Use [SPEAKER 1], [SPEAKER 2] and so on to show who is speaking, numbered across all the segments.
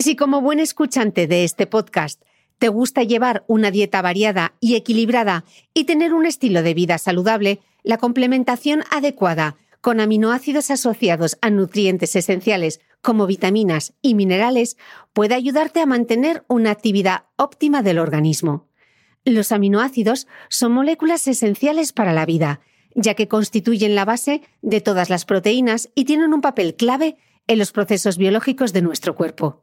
[SPEAKER 1] Si como buen escuchante de este podcast te gusta llevar una dieta variada y equilibrada y tener un estilo de vida saludable, la complementación adecuada con aminoácidos asociados a nutrientes esenciales como vitaminas y minerales puede ayudarte a mantener una actividad óptima del organismo. Los aminoácidos son moléculas esenciales para la vida, ya que constituyen la base de todas las proteínas y tienen un papel clave en los procesos biológicos de nuestro cuerpo.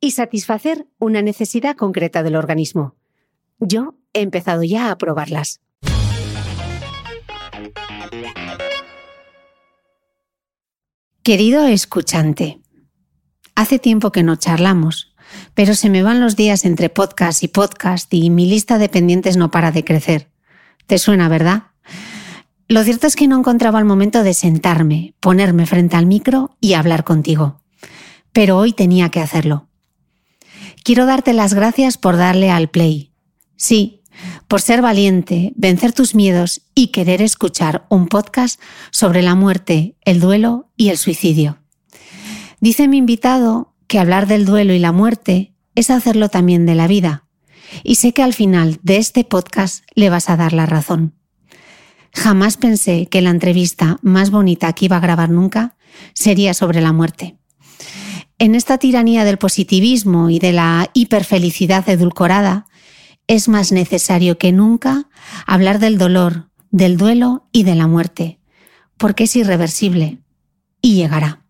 [SPEAKER 1] y satisfacer una necesidad concreta del organismo. Yo he empezado ya a probarlas. Querido escuchante, hace tiempo que no charlamos, pero se me van los días entre podcast y podcast y mi lista de pendientes no para de crecer. ¿Te suena, verdad? Lo cierto es que no encontraba el momento de sentarme, ponerme frente al micro y hablar contigo. Pero hoy tenía que hacerlo. Quiero darte las gracias por darle al play. Sí, por ser valiente, vencer tus miedos y querer escuchar un podcast sobre la muerte, el duelo y el suicidio. Dice mi invitado que hablar del duelo y la muerte es hacerlo también de la vida y sé que al final de este podcast le vas a dar la razón. Jamás pensé que la entrevista más bonita que iba a grabar nunca sería sobre la muerte. En esta tiranía del positivismo y de la hiperfelicidad edulcorada, es más necesario que nunca hablar del dolor, del duelo y de la muerte, porque es irreversible y llegará.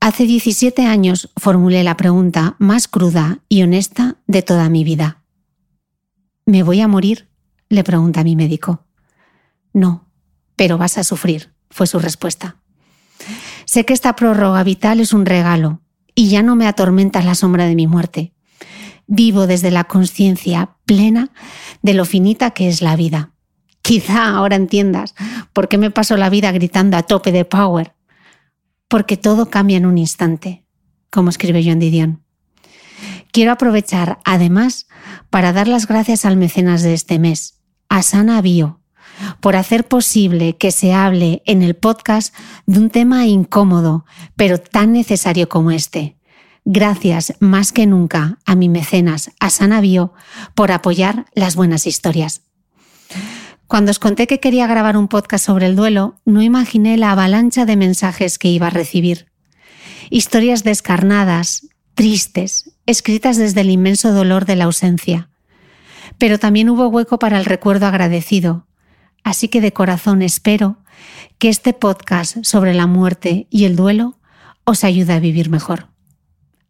[SPEAKER 1] Hace 17 años formulé la pregunta más cruda y honesta de toda mi vida. ¿Me voy a morir? le pregunta mi médico. No, pero vas a sufrir, fue su respuesta. Sé que esta prórroga vital es un regalo y ya no me atormenta la sombra de mi muerte. Vivo desde la conciencia plena de lo finita que es la vida. Quizá ahora entiendas por qué me paso la vida gritando a tope de power porque todo cambia en un instante, como escribe John Didion. Quiero aprovechar, además, para dar las gracias al mecenas de este mes, a Sana Bio, por hacer posible que se hable en el podcast de un tema incómodo, pero tan necesario como este. Gracias más que nunca a mi mecenas, a Sana Bio, por apoyar las buenas historias. Cuando os conté que quería grabar un podcast sobre el duelo, no imaginé la avalancha de mensajes que iba a recibir. Historias descarnadas, tristes, escritas desde el inmenso dolor de la ausencia. Pero también hubo hueco para el recuerdo agradecido. Así que de corazón espero que este podcast sobre la muerte y el duelo os ayude a vivir mejor.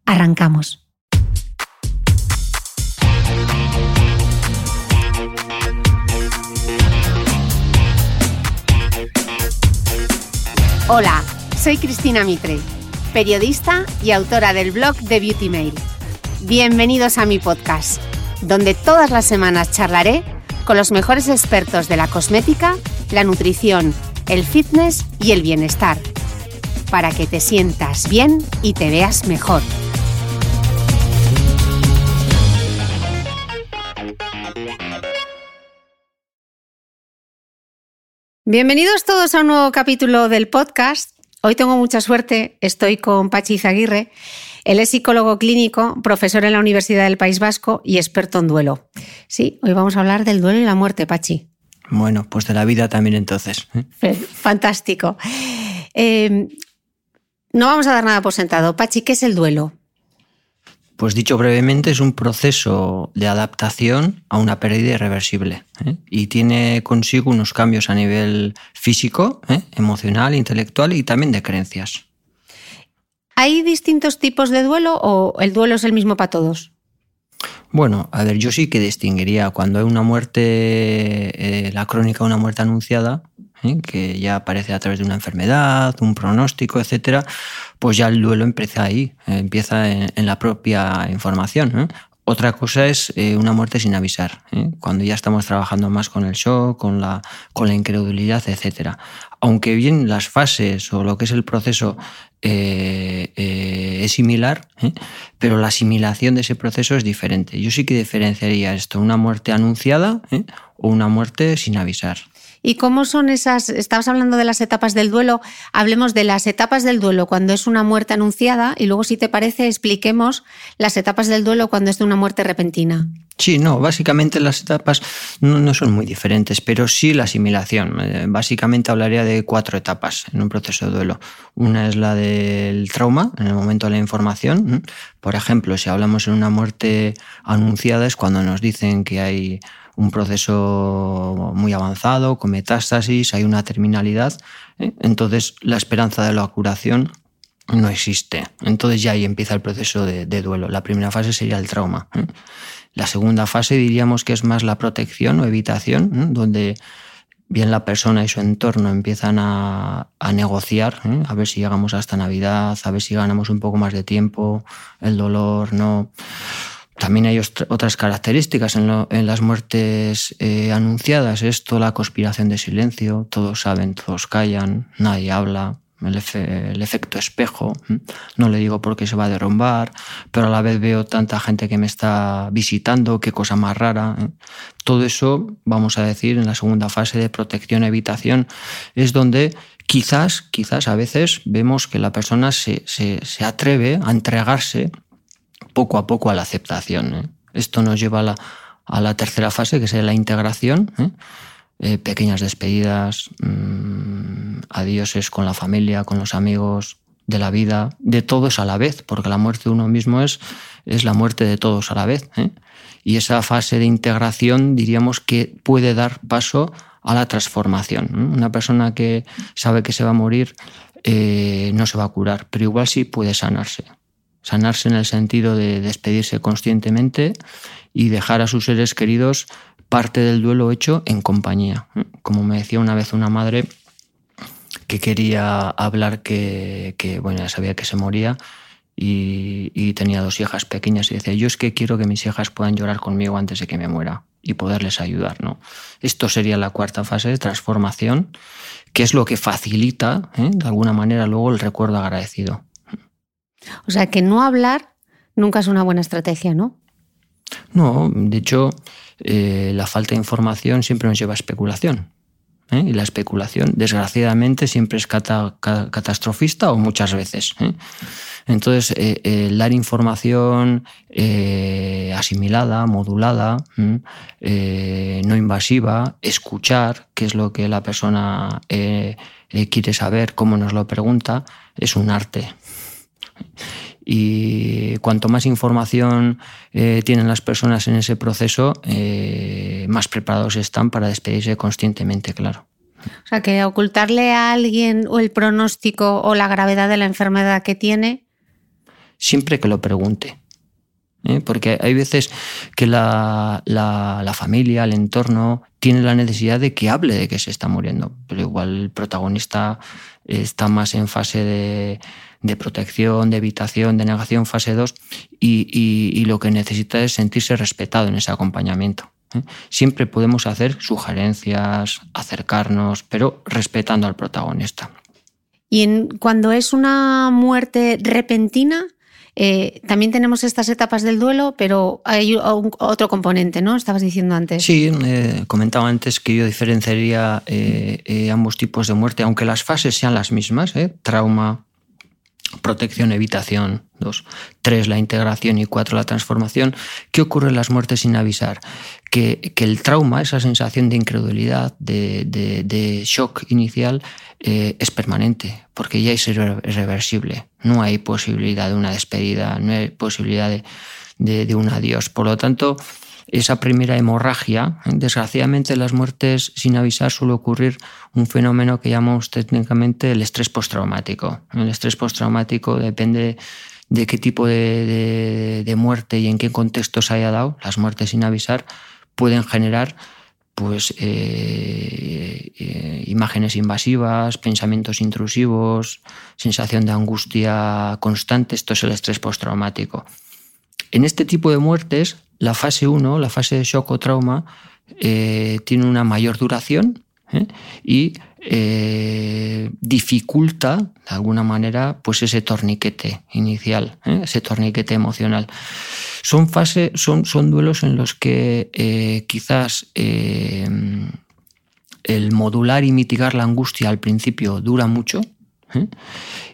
[SPEAKER 1] Arrancamos. Hola, soy Cristina Mitre, periodista y autora del blog de Beauty Mail. Bienvenidos a mi podcast, donde todas las semanas charlaré con los mejores expertos de la cosmética, la nutrición, el fitness y el bienestar, para que te sientas bien y te veas mejor. Bienvenidos todos a un nuevo capítulo del podcast. Hoy tengo mucha suerte, estoy con Pachi Zaguirre. Él es psicólogo clínico, profesor en la Universidad del País Vasco y experto en duelo. Sí, hoy vamos a hablar del duelo y la muerte, Pachi.
[SPEAKER 2] Bueno, pues de la vida también entonces.
[SPEAKER 1] ¿eh? Fantástico. Eh, no vamos a dar nada por sentado. Pachi, ¿qué es el duelo?
[SPEAKER 2] Pues dicho brevemente, es un proceso de adaptación a una pérdida irreversible ¿eh? y tiene consigo unos cambios a nivel físico, ¿eh? emocional, intelectual y también de creencias.
[SPEAKER 1] ¿Hay distintos tipos de duelo o el duelo es el mismo para todos?
[SPEAKER 2] Bueno, a ver, yo sí que distinguiría cuando hay una muerte, eh, la crónica, una muerte anunciada, ¿eh? que ya aparece a través de una enfermedad, un pronóstico, etcétera, pues ya el duelo empieza ahí, empieza en, la propia información. Otra cosa es eh, una muerte sin avisar, ¿eh? cuando ya estamos trabajando más con el shock, con la, con la incredulidad, etc. Aunque bien las fases o lo que es el proceso es similar, pero la asimilación de ese proceso es diferente. Yo sí que diferenciaría esto, una muerte anunciada o una muerte sin avisar.
[SPEAKER 1] ¿Y cómo son esas? Estabas hablando de las etapas del duelo. Hablemos de las etapas del duelo cuando es una muerte anunciada y luego, si te parece, expliquemos las etapas del duelo cuando es de una muerte repentina.
[SPEAKER 2] Sí, no, básicamente las etapas no, son muy diferentes, pero sí la asimilación. Eh, básicamente hablaría de cuatro etapas en un proceso de duelo. Una es la del trauma, en el momento de la información. Por ejemplo, si hablamos en una muerte anunciada es cuando nos dicen que hay un proceso muy avanzado, con metástasis, hay una terminalidad, ¿eh? entonces la esperanza de la curación no existe. Entonces ya ahí empieza el proceso de, duelo. La primera fase sería el trauma. ¿Eh? La segunda fase diríamos que es más la protección o evitación, ¿eh? donde bien la persona y su entorno empiezan a, negociar, a ver si llegamos hasta Navidad, a ver si ganamos un poco más de tiempo, el dolor, no. También hay otras características en, las muertes eh, anunciadas. Esto, la conspiración de silencio, todos saben, todos callan, nadie habla, el, efecto espejo. No le digo por qué se va a derrumbar, pero a la vez veo tanta gente que me está visitando, qué cosa más rara. ¿eh? Todo eso, vamos a decir, en la segunda fase de protección evitación, es donde quizás, quizás a veces vemos que la persona se, se atreve a entregarse poco a poco a la aceptación. ¿eh? Esto nos lleva a la, tercera fase, que sería la integración. ¿eh? Pequeñas despedidas, mmm, adioses con la familia, con los amigos, de la vida, de todos a la vez, porque la muerte de uno mismo es, es la muerte de todos a la vez. Y esa fase de integración diríamos que puede dar paso a la transformación. Una persona que sabe que se va a morir no se va a curar, pero igual sí puede sanarse. Sanarse en el sentido de despedirse conscientemente y dejar a sus seres queridos parte del duelo hecho en compañía. Como me decía una vez una madre que quería hablar que, bueno, ya sabía que se moría y, tenía dos hijas pequeñas y decía, yo es que quiero que mis hijas puedan llorar conmigo antes de que me muera y poderles ayudar. ¿no? Esto sería la cuarta fase de transformación, que es lo que facilita, ¿eh? de alguna manera, luego el recuerdo agradecido.
[SPEAKER 1] O sea que no hablar nunca es una buena estrategia, ¿no?
[SPEAKER 2] No, de hecho, eh, la falta de información siempre nos lleva a especulación. ¿Eh? Y la especulación, desgraciadamente, siempre es catastrofista o muchas veces. ¿eh? Entonces, dar información asimilada, modulada, no invasiva, escuchar qué es lo que la persona quiere saber, cómo nos lo pregunta, es un arte. Y cuanto más información eh, tienen las personas en ese proceso, eh, más preparados están para despedirse conscientemente, claro.
[SPEAKER 1] O sea, que ocultarle a alguien o el pronóstico o la gravedad de la enfermedad que tiene.
[SPEAKER 2] Siempre que lo pregunte. ¿eh? Porque hay veces que la, la, familia, el entorno, tiene la necesidad de que hable de que se está muriendo. Pero igual el protagonista está más en fase de de protección, de evitación, de negación fase 2 y, lo que necesita es sentirse respetado en ese acompañamiento. ¿eh? Siempre podemos hacer sugerencias, acercarnos, pero respetando al protagonista.
[SPEAKER 1] Y en, cuando es una muerte repentina, eh, también tenemos estas etapas del duelo, pero hay otro componente, ¿no? Estabas diciendo antes.
[SPEAKER 2] Sí, eh, comentaba antes que yo diferenciaría ambos tipos de muerte, aunque las fases sean las mismas, trauma, protección, evitación, dos, tres, la integración y cuatro, la transformación. ¿Qué ocurre en las muertes sin avisar? Que, el trauma, esa sensación de incredulidad, de, shock inicial, eh, es permanente, porque ya es irreversible. No hay posibilidad de una despedida, no hay posibilidad de, de un adiós. Por lo tanto, esa primera hemorragia. Desgraciadamente, en las muertes sin avisar suele ocurrir un fenómeno que llamamos técnicamente el estrés postraumático. El estrés postraumático depende de qué tipo de, muerte y en qué contexto se haya dado. Las muertes sin avisar pueden generar pues eh, eh, imágenes invasivas, pensamientos intrusivos, sensación de angustia constante. Esto es el estrés postraumático. En este tipo de muertes, la fase 1, la fase de shock o trauma, eh, tiene una mayor duración ¿eh? y eh, dificulta de alguna manera pues ese torniquete inicial, ese torniquete emocional. Son, fase, son, son duelos en los que quizás el modular y mitigar la angustia al principio dura mucho,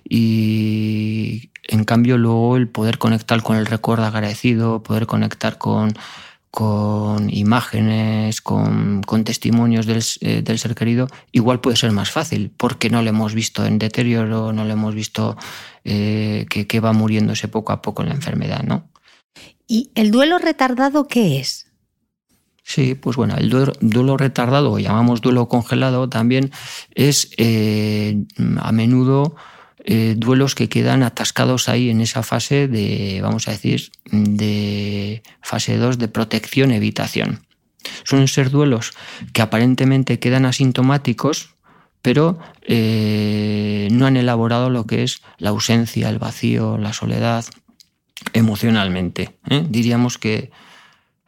[SPEAKER 2] y en cambio luego el poder conectar con el recuerdo agradecido, poder conectar con, con imágenes, con, testimonios eh, del, ser querido, igual puede ser más fácil, porque no lo hemos visto en deterioro, no lo hemos visto eh, que, va muriéndose poco a poco en la enfermedad, ¿no?
[SPEAKER 1] ¿Y el duelo retardado qué es?
[SPEAKER 2] Sí, pues bueno, el duelo, retardado, o llamamos duelo congelado, también es eh, a menudo eh, duelos que quedan atascados ahí en esa fase de, vamos a decir, de fase 2 de protección, evitación. Suelen ser duelos que aparentemente quedan asintomáticos, pero eh, no han elaborado lo que es la ausencia, el vacío, la soledad emocionalmente. Diríamos que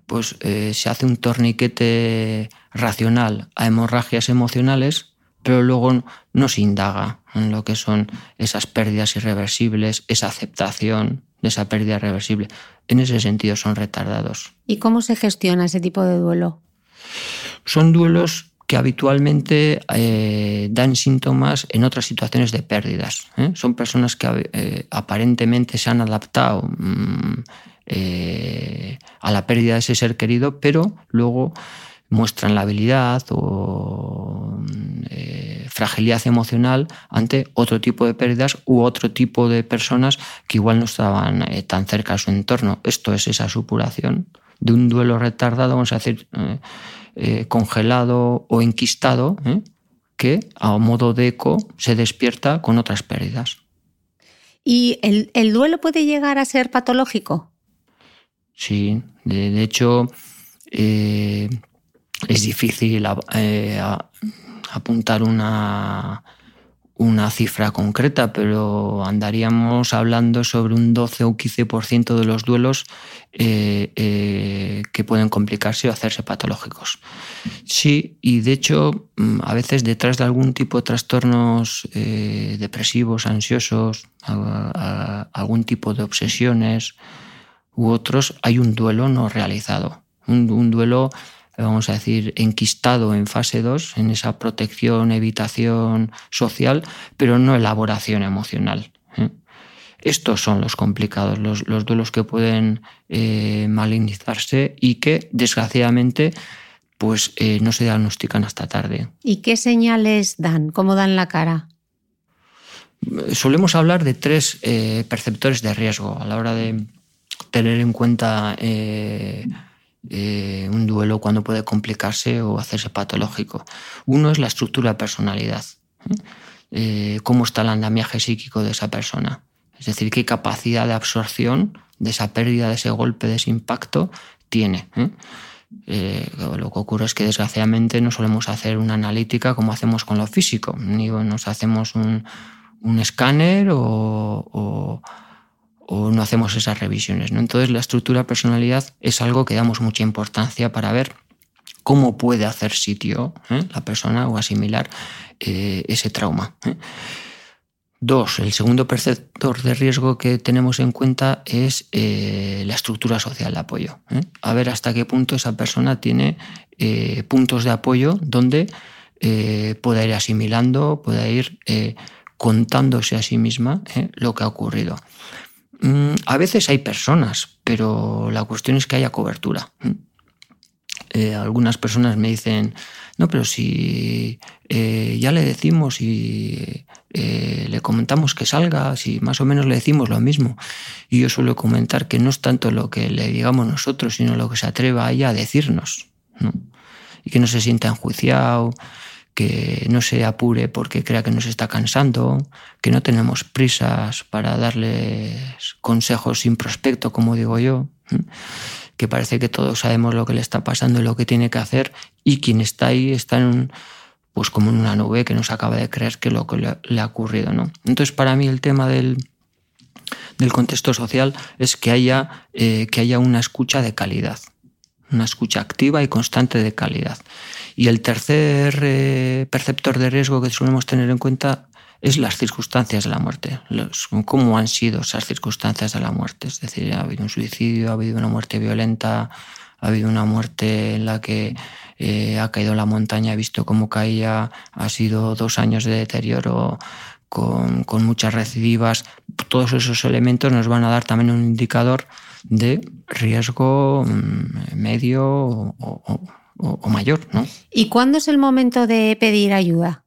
[SPEAKER 2] pues, se hace un torniquete racional a hemorragias emocionales, pero luego no se indaga en lo que son esas pérdidas irreversibles, esa aceptación de esa pérdida irreversible. En ese sentido son retardados.
[SPEAKER 1] ¿Y cómo se gestiona ese tipo de duelo?
[SPEAKER 2] Son duelos que habitualmente eh, dan síntomas en otras situaciones de pérdidas. ¿eh? Son personas que eh, aparentemente se han adaptado mm, a la pérdida de ese ser querido, pero luego muestran la habilidad o eh, fragilidad emocional ante otro tipo de pérdidas u otro tipo de personas que igual no estaban eh, tan cerca a su entorno. Esto es esa supuración de un duelo retardado, vamos a decir, eh, congelado o enquistado, que a modo de eco se despierta con otras pérdidas.
[SPEAKER 1] ¿Y el, duelo puede llegar a ser patológico?
[SPEAKER 2] Sí, de, hecho, es difícil eh, apuntar una, una cifra concreta, pero andaríamos hablando sobre un 12 o 15% de los duelos eh, eh, que pueden complicarse o hacerse patológicos. Sí, y de hecho, mm, a veces detrás de algún tipo de trastornos depresivos, ansiosos, algún tipo de obsesiones u otros, hay un duelo no realizado, un, un duelo vamos a decir, enquistado en fase 2, en esa protección, evitación social, pero no elaboración emocional. ¿eh? Estos son los complicados, los, duelos que pueden eh, malignizarse y que, desgraciadamente, pues eh, no se diagnostican hasta tarde.
[SPEAKER 1] ¿Y qué señales dan? ¿Cómo dan la cara?
[SPEAKER 2] Solemos hablar de tres perceptores de riesgo a la hora de tener en cuenta eh, un duelo cuando puede complicarse o hacerse patológico. Uno es la estructura de personalidad. ¿eh? Eh, cómo está el andamiaje psíquico de esa persona. Es decir, qué capacidad de absorción de esa pérdida, de ese golpe, de ese impacto tiene. lo que ocurre es que desgraciadamente no solemos hacer una analítica como hacemos con lo físico, ni nos hacemos un, escáner o o no hacemos esas revisiones. ¿no? Entonces la estructura personalidad es algo que damos mucha importancia para ver cómo puede hacer sitio ¿eh? la persona o asimilar eh, ese trauma. ¿eh? Dos, el segundo perceptor de riesgo que tenemos en cuenta es la estructura social de apoyo. A ver hasta qué punto esa persona tiene puntos de apoyo donde pueda ir asimilando, pueda ir contándose a sí misma lo que ha ocurrido. Mm, a veces hay personas, pero la cuestión es que haya cobertura. Eh, algunas personas me dicen, no, pero si eh, ya le decimos y eh, le comentamos que salga, si más o menos le decimos lo mismo. Y yo suelo comentar que no es tanto lo que le digamos nosotros, sino lo que se atreva a ella a decirnos. Y que no se sienta enjuiciado, que no se apure porque crea que nos está cansando, que no tenemos prisas para darles consejos sin prospecto, como digo yo, que parece que todos sabemos lo que le está pasando y lo que tiene que hacer y quien está ahí está en pues como en una nube que no se acaba de creer que lo que le, ha ocurrido, ¿no? Entonces para mí el tema del, del contexto social es que haya, eh, que haya una escucha de calidad, una escucha activa y constante de calidad. Y el tercer eh, perceptor de riesgo que solemos tener en cuenta es las circunstancias de la muerte, cómo han sido esas circunstancias de la muerte. Es decir, ha habido un suicidio, ha habido una muerte violenta, ha habido una muerte en la que eh, ha caído la montaña, ha visto cómo caía, ha sido dos años de deterioro con, muchas recidivas. Todos esos elementos nos van a dar también un indicador de riesgo mm, medio o, mayor. ¿no?
[SPEAKER 1] ¿Y cuándo es el momento de pedir ayuda?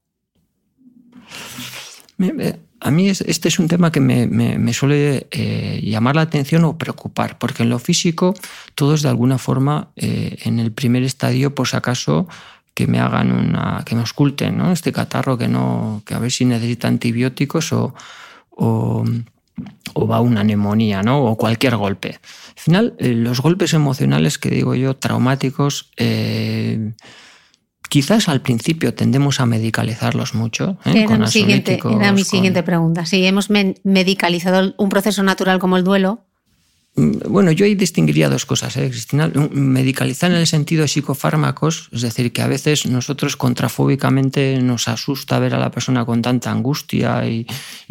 [SPEAKER 2] A mí este es un tema que me, suele eh, llamar la atención o preocupar, porque en lo físico todos de alguna forma eh, en el primer estadio, por si acaso, que me hagan una, que me oculten ¿no? este catarro, que no, que a ver si necesita antibióticos o, o, va una neumonía, ¿no? O cualquier golpe. Al final, eh, los golpes emocionales que digo yo, traumáticos, Quizás al principio tendemos a medicalizarlos mucho.
[SPEAKER 1] ¿eh? Era, mi siguiente, era mi siguiente pregunta. Si hemos medicalizado un proceso natural como el duelo,
[SPEAKER 2] bueno, yo ahí distinguiría dos cosas, ¿eh, Cristina. Medicalizar en el sentido de psicofármacos, es decir, que a veces nosotros contrafóbicamente nos asusta ver a la persona con tanta angustia y,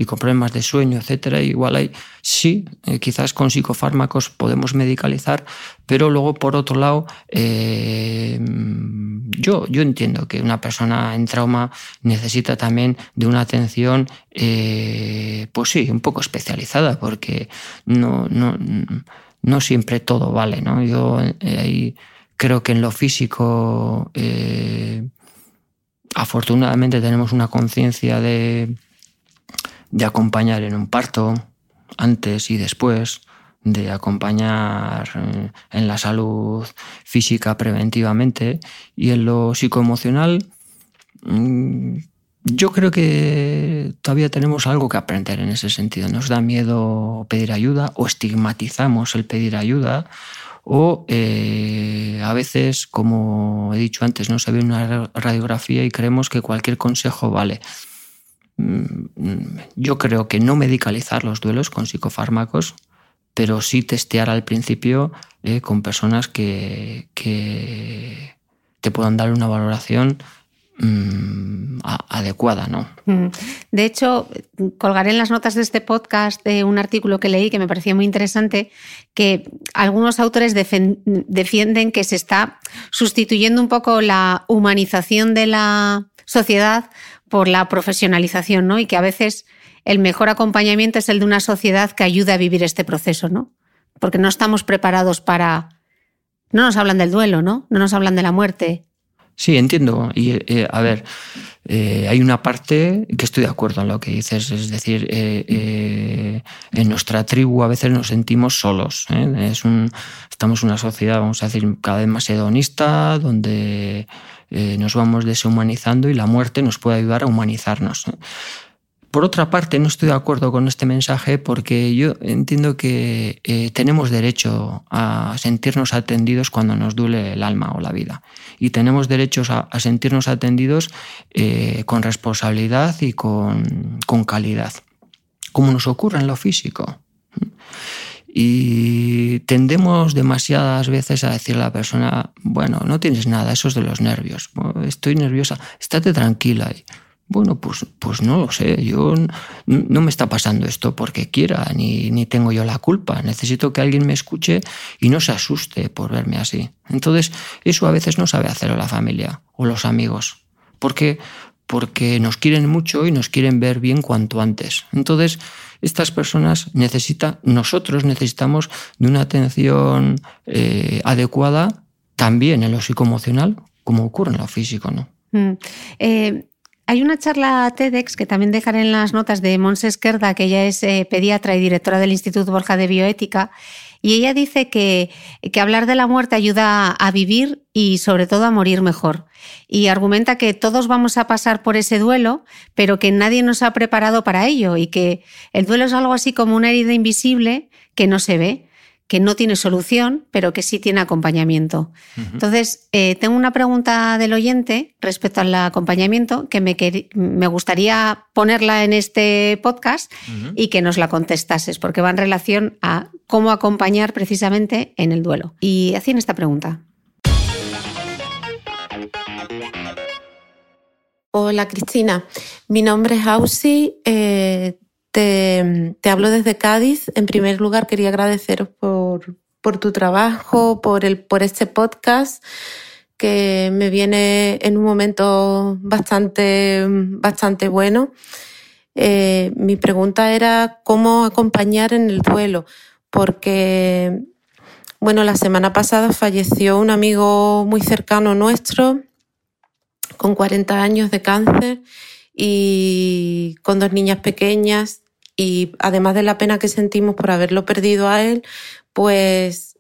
[SPEAKER 2] con problemas de sueño, etcétera. Igual hay, sí, eh, quizás con psicofármacos podemos medicalizar, pero luego, por otro lado, eh, yo, yo entiendo que una persona en trauma necesita también de una atención, eh, pues sí, un poco especializada, porque no, no, no siempre todo vale. ¿no? Yo ahí creo que en lo físico, afortunadamente, tenemos una conciencia de, de acompañar en un parto, antes y después de acompañar eh, en la salud física preventivamente y en lo psicoemocional mm, yo creo que todavía tenemos algo que aprender en ese sentido. Nos da miedo pedir ayuda o estigmatizamos el pedir ayuda o eh, a veces, como he dicho antes, no se ve una radiografía y creemos que cualquier consejo vale. Mm, yo creo que no medicalizar los duelos con psicofármacos pero sí testear al principio eh, con personas que, te puedan dar una valoración mm, adecuada, ¿no? Mm.
[SPEAKER 1] De hecho, colgaré en las notas de este podcast de un artículo que leí que me pareció muy interesante, que algunos autores defienden que se está sustituyendo un poco la humanización de la sociedad por la profesionalización, ¿no? Y que a veces el mejor acompañamiento es el de una sociedad que ayude a vivir este proceso, ¿no? Porque no estamos preparados para... No nos hablan del duelo, ¿no? No nos hablan de la muerte.
[SPEAKER 2] Sí, entiendo. Y eh, a ver, eh, hay una parte que estoy de acuerdo en lo que dices, es decir, eh, en nuestra tribu a veces nos sentimos solos. Es un, estamos en una sociedad, vamos a decir, cada vez más hedonista, donde nos vamos deshumanizando y la muerte nos puede ayudar a humanizarnos. Por otra parte, no estoy de acuerdo con este mensaje porque yo entiendo que eh, tenemos derecho a sentirnos atendidos cuando nos duele el alma o la vida. Y tenemos derecho a, sentirnos atendidos eh, con responsabilidad y con, calidad, como nos ocurre en lo físico. Y tendemos demasiadas veces a decirle a la persona, bueno, no tienes nada, eso es de los nervios, estoy nerviosa, estate tranquila. Bueno, pues, pues no lo sé, yo no me está pasando esto porque quiera, ni, ni, tengo yo la culpa. Necesito que alguien me escuche y no se asuste por verme así. Entonces, eso a veces no sabe hacerlo la familia o los amigos, porque, porque nos quieren mucho y nos quieren ver bien cuanto antes. Entonces, estas personas necesitan, nosotros necesitamos de una atención eh, adecuada también en lo psicoemocional, como ocurre en lo físico, ¿no?
[SPEAKER 1] Mm. Eh, hay una charla TEDx que también dejaré en las notas de Monse Esquerda, que ella es eh, pediatra y directora del Instituto Borja de Bioética, y ella dice que, que, hablar de la muerte ayuda a vivir y sobre todo a morir mejor. Y argumenta que todos vamos a pasar por ese duelo, pero que nadie nos ha preparado para ello y que el duelo es algo así como una herida invisible que no se ve que no tiene solución, pero que sí tiene acompañamiento. Entonces, eh, tengo una pregunta del oyente respecto al acompañamiento que me, me gustaría ponerla en este podcast y que nos la contestases, porque va en relación a cómo acompañar precisamente en el duelo. Y hacían esta pregunta.
[SPEAKER 3] Hola Cristina, mi nombre es Ausi, eh, te, hablo desde Cádiz. En primer lugar, quería agradeceros por, tu trabajo, por, el, por este podcast que me viene en un momento bastante, bastante bueno. Eh, mi pregunta era cómo acompañar en el duelo, porque, bueno, la semana pasada falleció un amigo muy cercano nuestro con 40 años de cáncer y con dos niñas pequeñas y además de la pena que sentimos por haberlo perdido a él, pues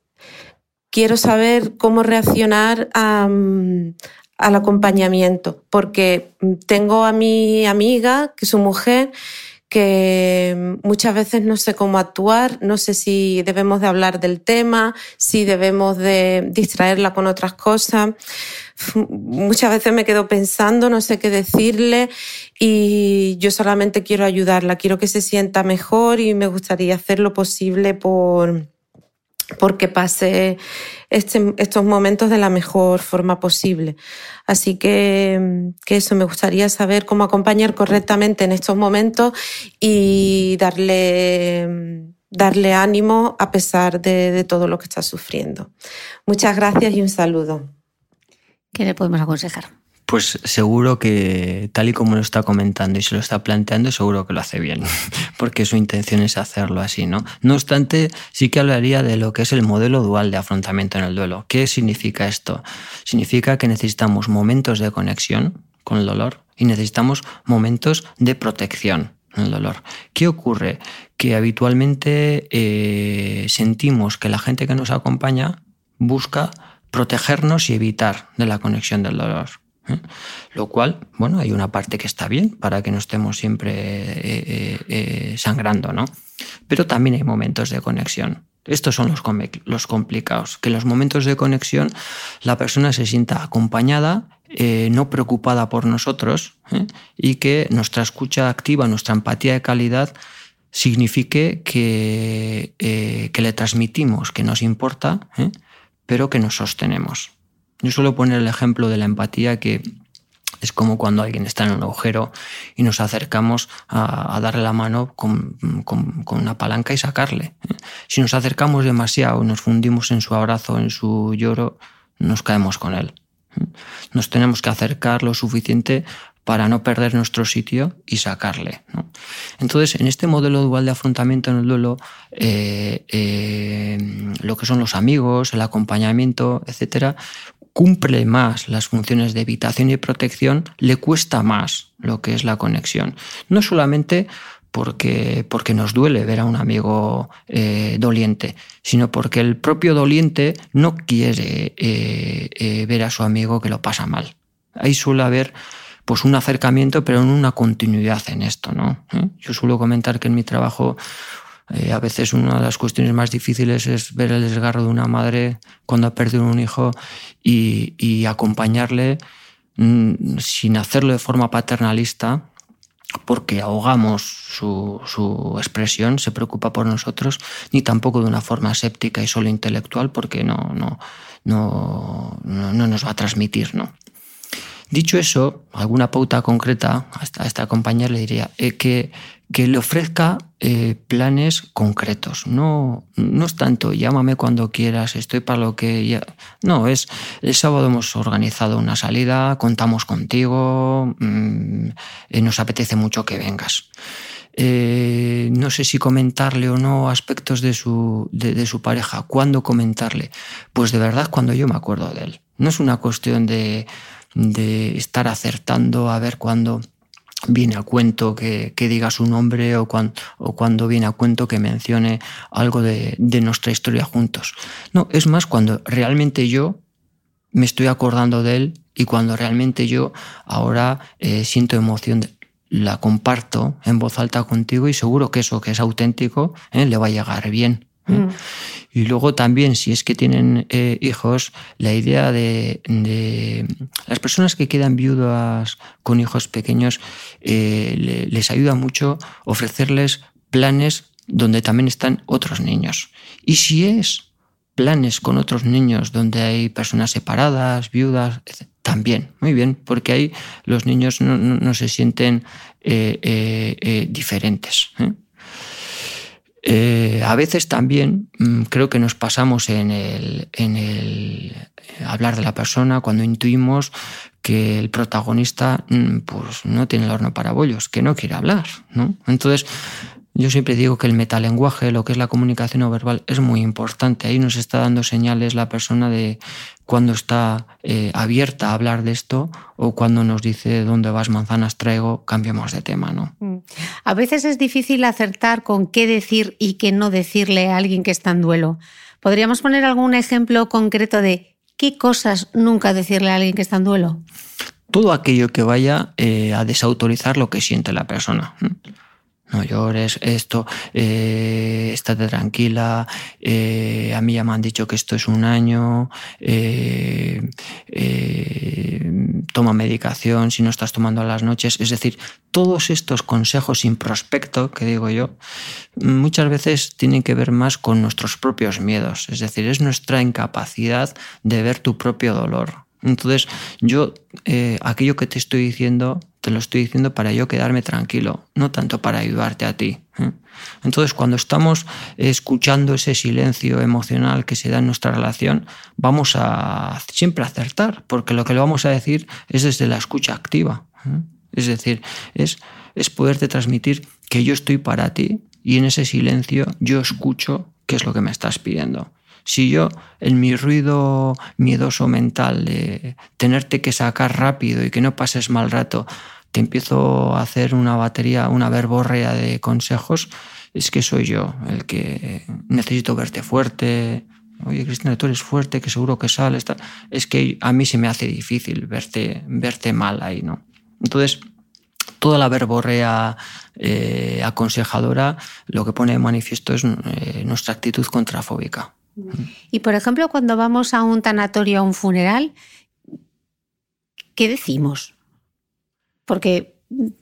[SPEAKER 3] quiero saber cómo reaccionar al acompañamiento, porque tengo a mi amiga, que es su mujer, que muchas veces no sé cómo actuar, no sé si debemos de hablar del tema, si debemos de distraerla con otras cosas. Muchas veces me quedo pensando, no sé qué decirle y yo solamente quiero ayudarla, quiero que se sienta mejor y me gustaría hacer lo posible por porque pase este, estos momentos de la mejor forma posible. Así que, eso, me gustaría saber cómo acompañar correctamente en estos momentos y darle, darle ánimo a pesar de todo lo que está sufriendo. Muchas gracias y un saludo.
[SPEAKER 1] ¿Qué le podemos aconsejar?
[SPEAKER 2] Pues seguro que tal y como lo está comentando y se lo está planteando, seguro que lo hace bien, porque su intención es hacerlo así, ¿no? No obstante, sí que hablaría de lo que es el modelo dual de afrontamiento en el duelo. ¿Qué significa esto? Significa que necesitamos momentos de conexión con el dolor y necesitamos momentos de protección en el dolor. ¿Qué ocurre? Que habitualmente eh, sentimos que la gente que nos acompaña busca protegernos y evitar de la conexión del dolor. ¿eh? Lo cual, bueno, hay una parte que está bien para que no estemos siempre eh, eh, sangrando, ¿no? Pero también hay momentos de conexión. Estos son los, los complicados, que en los momentos de conexión la persona se sienta acompañada, no preocupada por nosotros y que nuestra escucha activa, nuestra empatía de calidad signifique que, que le transmitimos que nos importa, pero que nos sostenemos. Yo suelo poner el ejemplo de la empatía que es como cuando alguien está en un agujero y nos acercamos a, darle la mano con, una palanca y sacarle. Si nos acercamos demasiado, nos fundimos en su abrazo, en su lloro, nos caemos con él. Nos tenemos que acercar lo suficiente para no perder nuestro sitio y sacarle. Entonces, en este modelo dual de afrontamiento en el duelo, eh, eh, lo que son los amigos, el acompañamiento, etcétera, cumple más las funciones de evitación y protección, le cuesta más lo que es la conexión. No solamente porque, porque nos duele ver a un amigo eh, doliente, sino porque el propio doliente no quiere ver a su amigo que lo pasa mal. Ahí suele haber pues un acercamiento, pero en una continuidad en esto. ¿no? Yo suelo comentar que en mi trabajo eh, a veces una de las cuestiones más difíciles es ver el desgarro de una madre cuando ha perdido un hijo y, acompañarle mm, sin hacerlo de forma paternalista, porque ahogamos su, expresión, se preocupa por nosotros, ni tampoco de una forma séptica y solo intelectual, porque no, no, no, no nos va a transmitir. ¿no? Dicho eso, alguna pauta concreta a esta, compañera le diría eh, que, que le ofrezca eh, planes concretos. No, no es tanto llámame cuando quieras, estoy para lo que... Ya... No, es el sábado hemos organizado una salida, contamos contigo, mm, eh, nos apetece mucho que vengas. no sé si comentarle o no aspectos de su, de su pareja. ¿Cuándo comentarle? Pues de verdad cuando yo me acuerdo de él. No es una cuestión de de estar acertando a ver cuándo viene a cuento que, diga su nombre o, o, cuando viene a cuento que mencione algo de, nuestra historia juntos. No, es más cuando realmente yo me estoy acordando de él y cuando realmente yo ahora eh, siento emoción, la comparto en voz alta contigo y seguro que eso que es auténtico eh, le va a llegar bien Mm. Y luego también, si es que tienen eh, hijos, la idea de, las personas que quedan viudas con hijos pequeños, eh, les ayuda mucho ofrecerles planes donde también están otros niños. Y si es planes con otros niños donde hay personas separadas, viudas, también, muy bien, porque ahí los niños no, se sienten eh, diferentes. Eh, a veces también mm, creo que nos pasamos en el, en el, hablar de la persona cuando intuimos que el protagonista mm, pues, no tiene el horno para bollos, que no quiere hablar. ¿no? Entonces, yo siempre digo que el metalenguaje, lo que es la comunicación no verbal, es muy importante. Ahí nos está dando señales la persona de cuando está eh, abierta a hablar de esto o cuando nos dice dónde vas manzanas traigo, cambiemos de tema, ¿no? Mm.
[SPEAKER 1] A veces es difícil acertar con qué decir y qué no decirle a alguien que está en duelo. ¿Podríamos poner algún ejemplo concreto de qué cosas nunca decirle a alguien que está en duelo?
[SPEAKER 2] Todo aquello que vaya eh, a desautorizar lo que siente la persona no llores, esto, eh, estate tranquila, eh, a mí ya me han dicho que esto es un año, eh, toma medicación si no estás tomando a las noches. Es decir, todos estos consejos sin prospecto, que digo yo, muchas veces tienen que ver más con nuestros propios miedos. Es decir, es nuestra incapacidad de ver tu propio dolor. Entonces, yo, aquello que te estoy diciendo, te lo estoy diciendo para yo quedarme tranquilo, no tanto para ayudarte a ti. ¿eh? Entonces, cuando estamos escuchando ese silencio emocional que se da en nuestra relación, vamos a siempre acertar, porque lo que le vamos a decir es desde la escucha activa. ¿eh? Es decir, es, es poderte transmitir que yo estoy para ti y en ese silencio yo escucho qué es lo que me estás pidiendo. Si yo, en mi ruido miedoso mental de tenerte que sacar rápido y que no pases mal rato, te empiezo a hacer una batería, una verborrea de consejos, es que soy yo el que necesito verte fuerte. Oye, Cristina, tú eres fuerte, que seguro que sales. Es que a mí se me hace difícil verte, verte mal ahí, ¿no? Entonces, toda la verborrea eh, aconsejadora lo que pone de manifiesto es eh, nuestra actitud contrafóbica.
[SPEAKER 1] Y por ejemplo, cuando vamos a un tanatorio, a un funeral, ¿qué decimos? Porque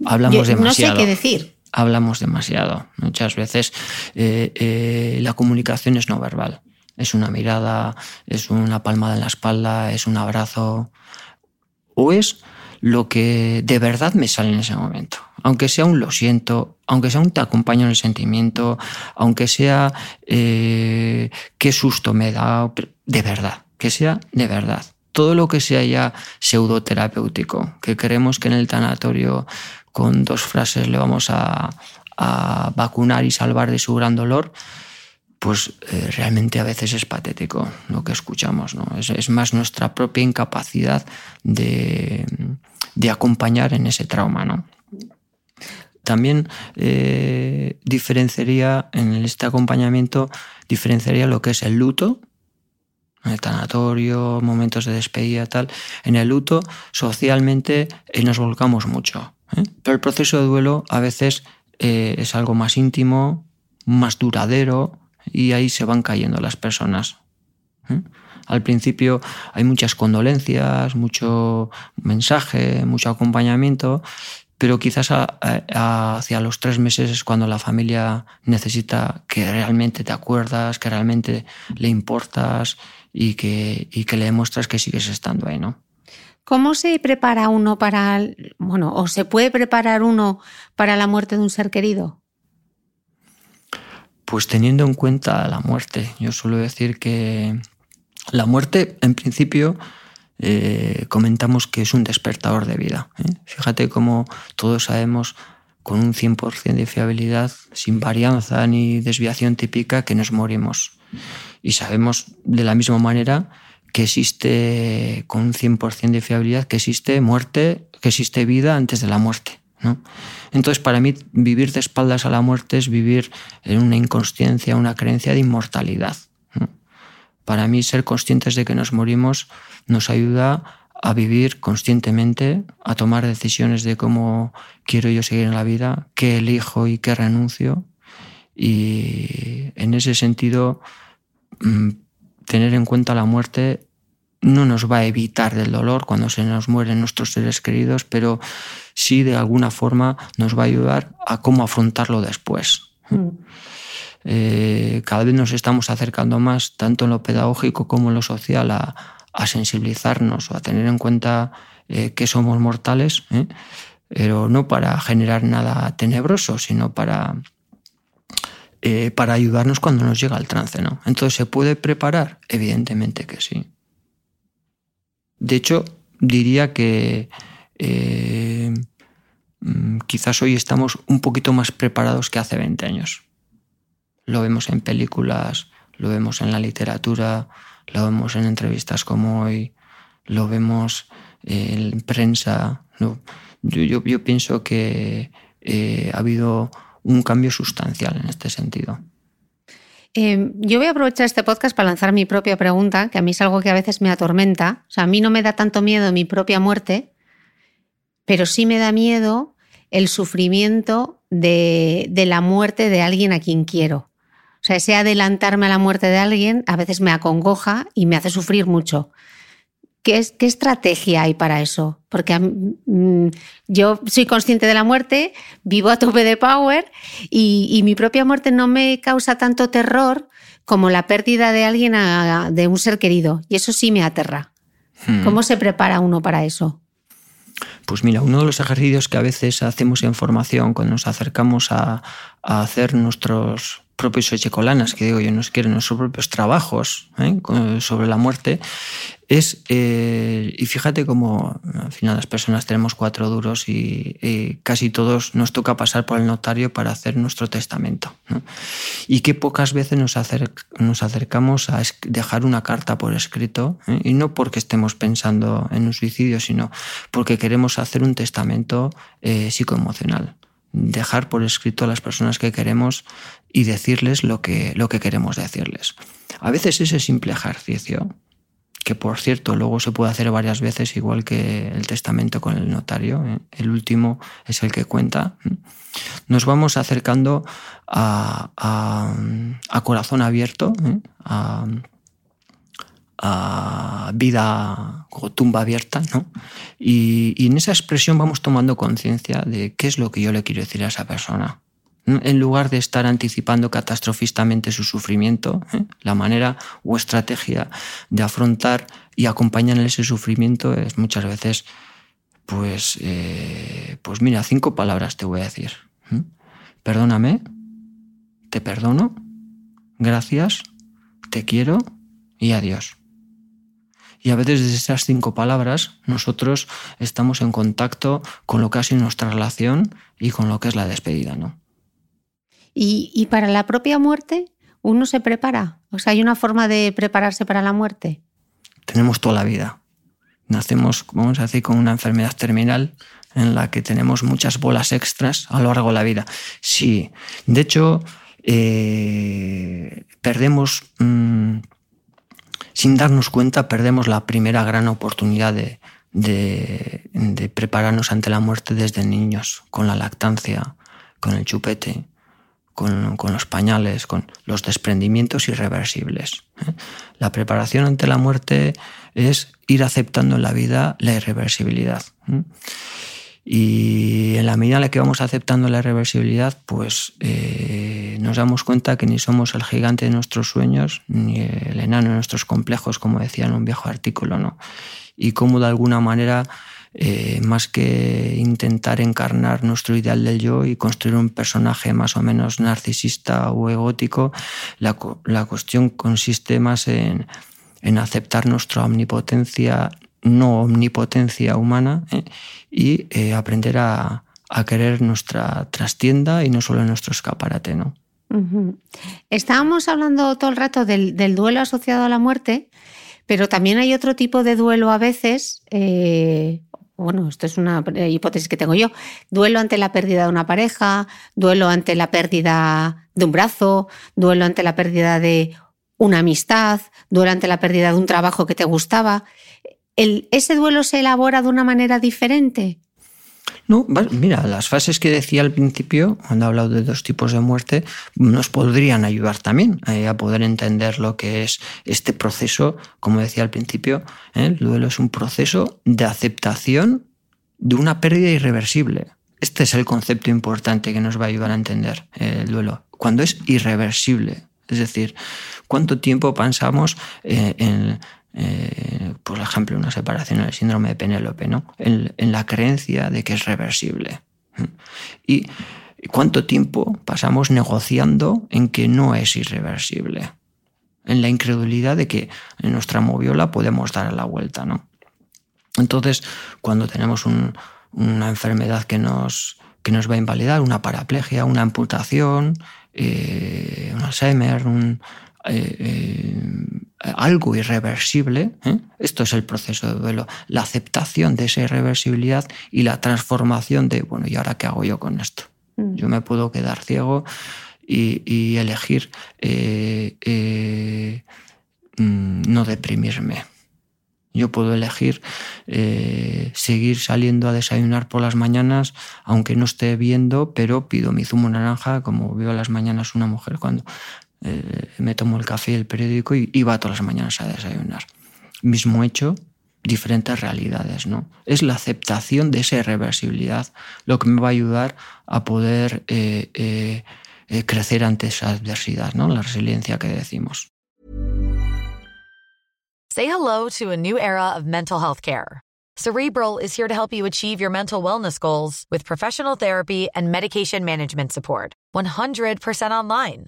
[SPEAKER 2] Hablamos demasiado.
[SPEAKER 1] no sé qué decir.
[SPEAKER 2] Hablamos demasiado. Muchas veces eh, eh, la comunicación es no verbal. Es una mirada, es una palmada en la espalda, es un abrazo. O es lo que de verdad me sale en ese momento. Aunque sea un lo siento, aunque sea un te acompaño en el sentimiento, aunque sea eh, qué susto me da, de verdad, que sea de verdad. Todo lo que sea ya pseudoterapéutico, que creemos que en el tanatorio con dos frases le vamos a, a vacunar y salvar de su gran dolor, pues eh, realmente a veces es patético lo que escuchamos. ¿no? Es, más nuestra propia incapacidad de, acompañar en ese trauma. ¿no? También eh, diferenciaría en este acompañamiento, diferenciaría lo que es el luto, el tanatorio, momentos de despedida, tal. En el luto, socialmente eh, nos volcamos mucho. Pero el proceso de duelo a veces es algo más íntimo, más duradero, y ahí se van cayendo las personas. ¿eh? Al principio hay muchas condolencias, mucho mensaje, mucho acompañamiento, pero quizás hacia los tres meses es cuando la familia necesita que realmente te acuerdas, que realmente le importas y que, y que le demuestras que sigues estando ahí, ¿no?
[SPEAKER 1] ¿Cómo se prepara uno para, bueno, o se puede preparar uno para la muerte de un ser querido?
[SPEAKER 2] Pues teniendo en cuenta la muerte. Yo suelo decir que la muerte, en principio, eh, comentamos que es un despertador de vida. ¿eh? Fíjate cómo todos sabemos con un 100% de fiabilidad, sin varianza ni desviación típica, que nos morimos. Y sabemos de la misma manera que existe con un 100% de fiabilidad, que existe muerte, que existe vida antes de la muerte. Entonces, para mí, vivir de espaldas a la muerte es vivir en una inconsciencia, una creencia de inmortalidad. Para mí, ser conscientes de que nos morimos nos ayuda a vivir conscientemente, a tomar decisiones de cómo quiero yo seguir en la vida, qué elijo y qué renuncio, Y en ese sentido, mm, tener en cuenta la muerte no nos va a evitar del dolor cuando se nos mueren nuestros seres queridos, pero sí de alguna forma nos va a ayudar a cómo afrontarlo después. Mm. Eh, cada vez nos estamos acercando más, tanto en lo pedagógico como en lo social, a, sensibilizarnos o a tener en cuenta eh, que somos mortales, ¿eh? pero no para generar nada tenebroso, sino para, para ayudarnos cuando nos llega el trance. ¿no? Entonces, ¿se puede preparar? Evidentemente que sí. De hecho, diría que mm, quizás hoy estamos un poquito más preparados que hace 20 años. Lo vemos en películas, lo vemos en la literatura, lo vemos en entrevistas como hoy, lo vemos en prensa. Yo, yo, pienso que eh, ha habido un cambio sustancial en este sentido.
[SPEAKER 1] Eh, yo voy a aprovechar este podcast para lanzar mi propia pregunta, que a mí es algo que a veces me atormenta. O sea, a mí no me da tanto miedo mi propia muerte, pero sí me da miedo el sufrimiento de la muerte de alguien a quien quiero. Sea, ese adelantarme a la muerte de alguien a veces me acongoja y me hace sufrir mucho. ¿Qué, es, qué estrategia hay para eso? Porque mm, yo soy consciente de la muerte, vivo a tope de power y, mi propia muerte no me causa tanto terror como la pérdida de alguien, de un ser querido. Y eso sí me aterra. Hmm. ¿Cómo se prepara uno para eso?
[SPEAKER 2] Pues mira, uno de los ejercicios que a veces hacemos en formación cuando nos acercamos a hacer nuestros propios echecolanas, que digo yo, nos quieren nuestros propios trabajos ¿eh? sobre la muerte, es, eh, y fíjate cómo al final las personas tenemos cuatro duros y, casi todos nos toca pasar por el notario para hacer nuestro testamento. Y que pocas veces nos, nos, acercamos a dejar una carta por escrito, ¿eh? y no porque estemos pensando en un suicidio, sino porque queremos hacer un testamento psicoemocional dejar por escrito a las personas que queremos y decirles lo que, lo que queremos decirles. A veces ese simple ejercicio, que por cierto luego se puede hacer varias veces, igual que el testamento con el notario, ¿eh? el último es el que cuenta, ¿eh? nos vamos acercando a, corazón abierto, ¿eh? a, a vida o tumba abierta, ¿no? Y, en esa expresión vamos tomando conciencia de qué es lo que yo le quiero decir a esa persona. En lugar de estar anticipando catastrofistamente su sufrimiento, ¿eh? la manera o estrategia de afrontar y acompañar ese sufrimiento es muchas veces, pues, eh, pues mira, cinco palabras te voy a decir. ¿eh? Perdóname, te perdono, gracias, te quiero y adiós. Y a veces desde esas cinco palabras nosotros estamos en contacto con lo que ha sido nuestra relación y con lo que es la despedida, ¿no?
[SPEAKER 1] ¿Y, para la propia muerte uno se prepara? O sea, ¿hay una forma de prepararse para la muerte?
[SPEAKER 2] Tenemos toda la vida. Nacemos, vamos a decir, con una enfermedad terminal en la que tenemos muchas bolas extras a lo largo de la vida. Sí, de hecho, eh, perdemos... Mm, sin darnos cuenta perdemos la primera gran oportunidad de, prepararnos ante la muerte desde niños, con la lactancia, con el chupete, con, los pañales, con los desprendimientos irreversibles. ¿eh? La preparación ante la muerte es ir aceptando en la vida la irreversibilidad. ¿eh? Y en la medida en la que vamos aceptando la irreversibilidad, pues eh, nos damos cuenta que ni somos el gigante de nuestros sueños, ni el enano de nuestros complejos, como decía en un viejo artículo, ¿no? Y cómo de alguna manera, eh, más que intentar encarnar nuestro ideal del yo y construir un personaje más o menos narcisista o egótico, la, la cuestión consiste más en, en aceptar nuestra omnipotencia, no omnipotencia humana ¿eh? Y eh, aprender a, querer nuestra trastienda y no solo nuestro escaparate. ¿no?
[SPEAKER 1] Estábamos hablando todo el rato del, duelo asociado a la muerte, pero también hay otro tipo de duelo a veces. Eh, bueno, esto es una hipótesis que tengo yo. Duelo ante la pérdida de una pareja, duelo ante la pérdida de un brazo, duelo ante la pérdida de una amistad, duelo ante la pérdida de un trabajo que te gustaba. ¿Ese duelo se elabora de una manera diferente?
[SPEAKER 2] No, mira, las fases que decía al principio, cuando he hablado de dos tipos de muerte, nos podrían ayudar también eh, a poder entender lo que es este proceso. Como decía al principio, ¿eh? el duelo es un proceso de aceptación de una pérdida irreversible. Este es el concepto importante que nos va a ayudar a entender eh, el duelo. Cuando es irreversible, es decir, cuánto tiempo pensamos en eh, por ejemplo, una separación, el síndrome de Penélope, ¿no? En, la creencia de que es reversible. ¿Y cuánto tiempo pasamos negociando en que no es irreversible? En la incredulidad de que en nuestra moviola podemos dar la vuelta, ¿no? Entonces, cuando tenemos una enfermedad que nos, que nos va a invalidar, una paraplegia, una amputación, eh, un Alzheimer, un, eh, eh, algo irreversible, ¿eh? esto es el proceso de duelo, la aceptación de esa irreversibilidad y la transformación de, bueno, ¿y ahora qué hago yo con esto? Mm. Yo me puedo quedar ciego y, elegir mm, no deprimirme. Yo puedo elegir seguir saliendo a desayunar por las mañanas, aunque no esté viendo, pero pido mi zumo naranja, como veo a las mañanas una mujer cuando eh, me tomo el café y el periódico y iba todas las mañanas a desayunar. Mismo hecho, diferentes realidades, ¿no? Es la aceptación de esa irreversibilidad lo que me va a ayudar a poder eh, eh, crecer ante esa adversidad, ¿no? La resiliencia que decimos.
[SPEAKER 4] Say hello to a new era of mental health care. Cerebral is here to help you achieve your mental wellness goals with professional therapy and medication management support. 100% online.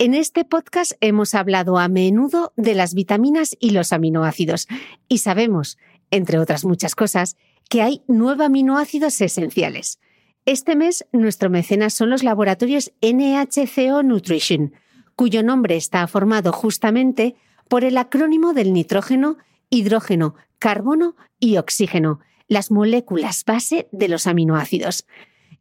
[SPEAKER 1] En este podcast hemos hablado a menudo de las vitaminas y los aminoácidos y sabemos, entre otras muchas cosas, que hay nueve aminoácidos esenciales. Este mes nuestro mecenas son los laboratorios NHCO Nutrition, cuyo nombre está formado justamente por el acrónimo del nitrógeno, hidrógeno, carbono y oxígeno, las moléculas base de los aminoácidos.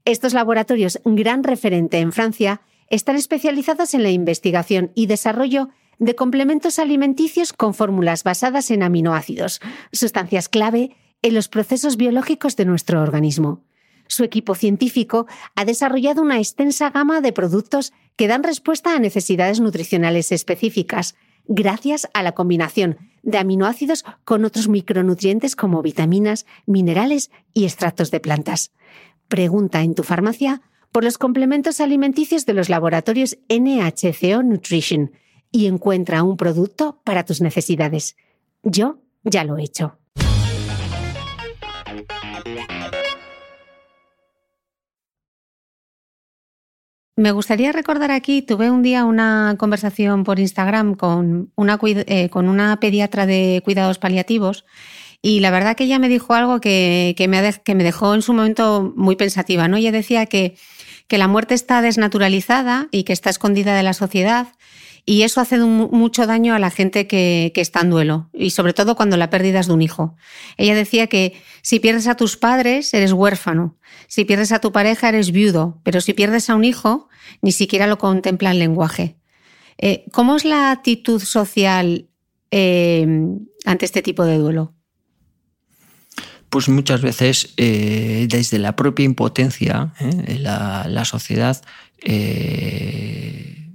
[SPEAKER 1] Estos laboratorios, gran referente en Francia, están especializados en la investigación y desarrollo de complementos alimenticios con fórmulas basadas en aminoácidos, sustancias clave en los procesos biológicos de nuestro organismo. Su equipo científico ha desarrollado una extensa gama de productos que dan respuesta a necesidades nutricionales específicas, gracias a la combinación de aminoácidos con otros micronutrientes como vitaminas, minerales y extractos de plantas. Pregunta en tu farmacia por los complementos alimenticios de los laboratorios NHCO Nutrition y encuentra un producto para tus necesidades. Yo ya lo he hecho. Me gustaría recordar aquí, tuve un día una conversación por Instagram con una, eh, pediatra de cuidados paliativos y la verdad que ella me dijo algo que, me, que me dejó en su momento muy pensativa. ¿no? Ella decía que que la muerte está desnaturalizada y que está escondida de la sociedad. Y eso hace mucho daño a la gente que, está en duelo, y sobre todo cuando la pérdida es de un hijo. Ella decía que si pierdes a tus padres, eres huérfano. Si pierdes a tu pareja, eres viudo. Pero si pierdes a un hijo, ni siquiera lo contempla en lenguaje. Eh, ¿Cómo es la actitud social eh, ante este tipo de duelo?
[SPEAKER 2] Pues muchas veces eh, desde la propia impotencia, ¿eh? la, sociedad eh,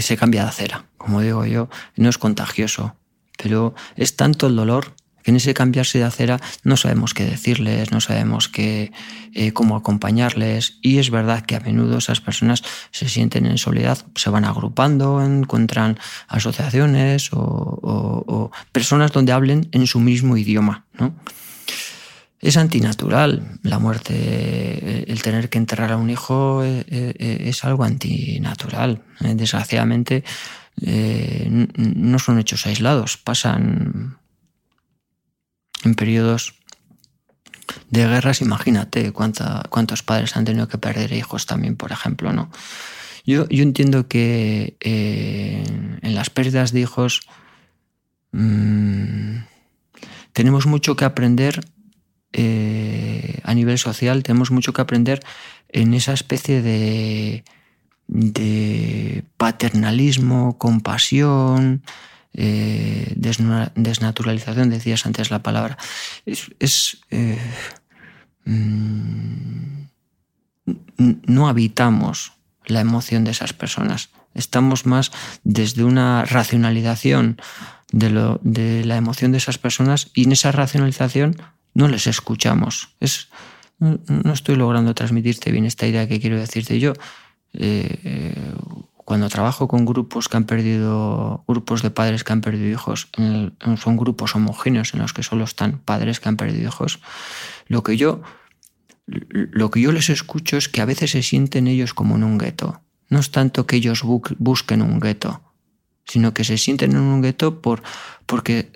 [SPEAKER 2] se cambia de acera. Como digo yo, no es contagioso, pero es tanto el dolor que en ese cambiarse de acera no sabemos qué decirles, no sabemos qué, cómo acompañarles y es verdad que a menudo esas personas se sienten en soledad, se van agrupando, encuentran asociaciones o, o, o personas donde hablen en su mismo idioma. ¿no? Es antinatural. La muerte, el tener que enterrar a un hijo eh, eh, es algo antinatural. Eh, desgraciadamente no son hechos aislados, pasan en periodos de guerras. Imagínate cuántos padres han tenido que perder hijos también, por ejemplo. ¿no? Yo, entiendo que en las pérdidas de hijos mm, tenemos mucho que aprender eh, a nivel social tenemos mucho que aprender en esa especie de, paternalismo, compasión, eh, desnaturalización, decías antes la palabra. Es, eh, mm, no habitamos la emoción de esas personas. Estamos más desde una racionalización de la emoción de esas personas y en esa racionalización no les escuchamos. Es, no estoy logrando transmitirte bien esta idea que quiero decirte yo. Eh, eh, cuando trabajo con grupos que han perdido, grupos de padres que han perdido hijos, son grupos homogéneos en los que solo están padres que han perdido hijos, lo que yo, lo que yo les escucho es que a veces se sienten ellos como en un gueto. No es tanto que ellos busquen un gueto, sino que se sienten en un gueto por, porque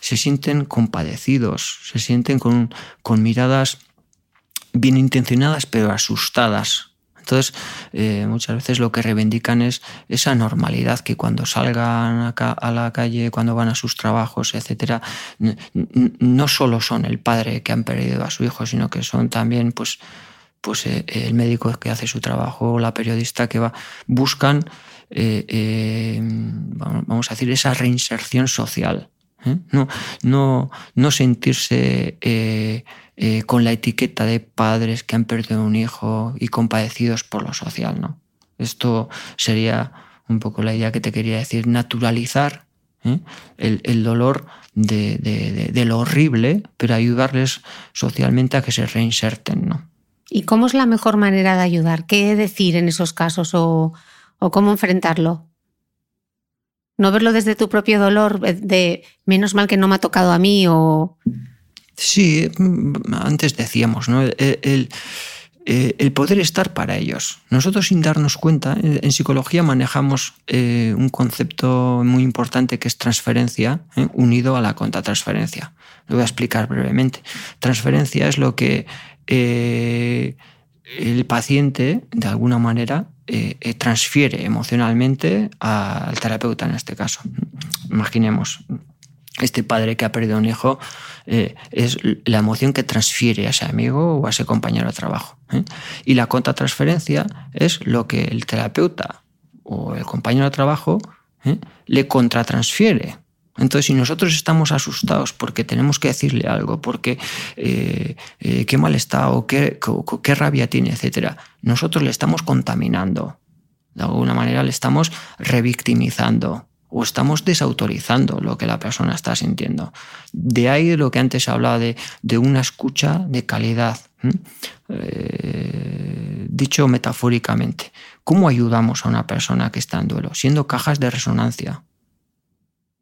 [SPEAKER 2] se sienten compadecidos, se sienten con, con miradas bien intencionadas pero asustadas. Entonces, eh, muchas veces lo que reivindican es esa normalidad que cuando salgan a la calle, cuando van a sus trabajos, etcétera, no solo son el padre que han perdido a su hijo, sino que son también, pues, pues eh, el médico que hace su trabajo, la periodista que va, buscan, eh, vamos a decir, esa reinserción social. ¿Eh? No, no, no sentirse eh, eh, con la etiqueta de padres que han perdido un hijo y compadecidos por lo social. ¿no? Esto sería un poco la idea que te quería decir, naturalizar el, dolor de, lo horrible, pero ayudarles socialmente a que se reinserten. ¿no?
[SPEAKER 1] ¿Y cómo es la mejor manera de ayudar? ¿Qué decir en esos casos o, o cómo enfrentarlo? No verlo desde tu propio dolor, eh, de menos mal que no me ha tocado a mí o...
[SPEAKER 2] Sí, mm, antes decíamos, ¿no? El, eh, poder estar para ellos. Nosotros sin darnos cuenta, en psicología manejamos eh, un concepto muy importante que es transferencia, unido a la contratransferencia. Lo voy a explicar brevemente. Transferencia es lo que el paciente, de alguna manera, eh, eh, transfiere emocionalmente al terapeuta en este caso. Imaginemos, este padre que ha perdido un hijo eh, es la emoción que transfiere a ese amigo o a ese compañero de trabajo. Y la contratransferencia es lo que el terapeuta o el compañero de trabajo le contratransfiere entonces, si nosotros estamos asustados porque tenemos que decirle algo, porque eh, eh, qué mal está o qué, rabia tiene, etc., nosotros le estamos contaminando. De alguna manera le estamos revictimizando o estamos desautorizando lo que la persona está sintiendo. De ahí lo que antes hablaba de, de una escucha de calidad. Eh, dicho metafóricamente, ¿cómo ayudamos a una persona que está en duelo? Siendo cajas de resonancia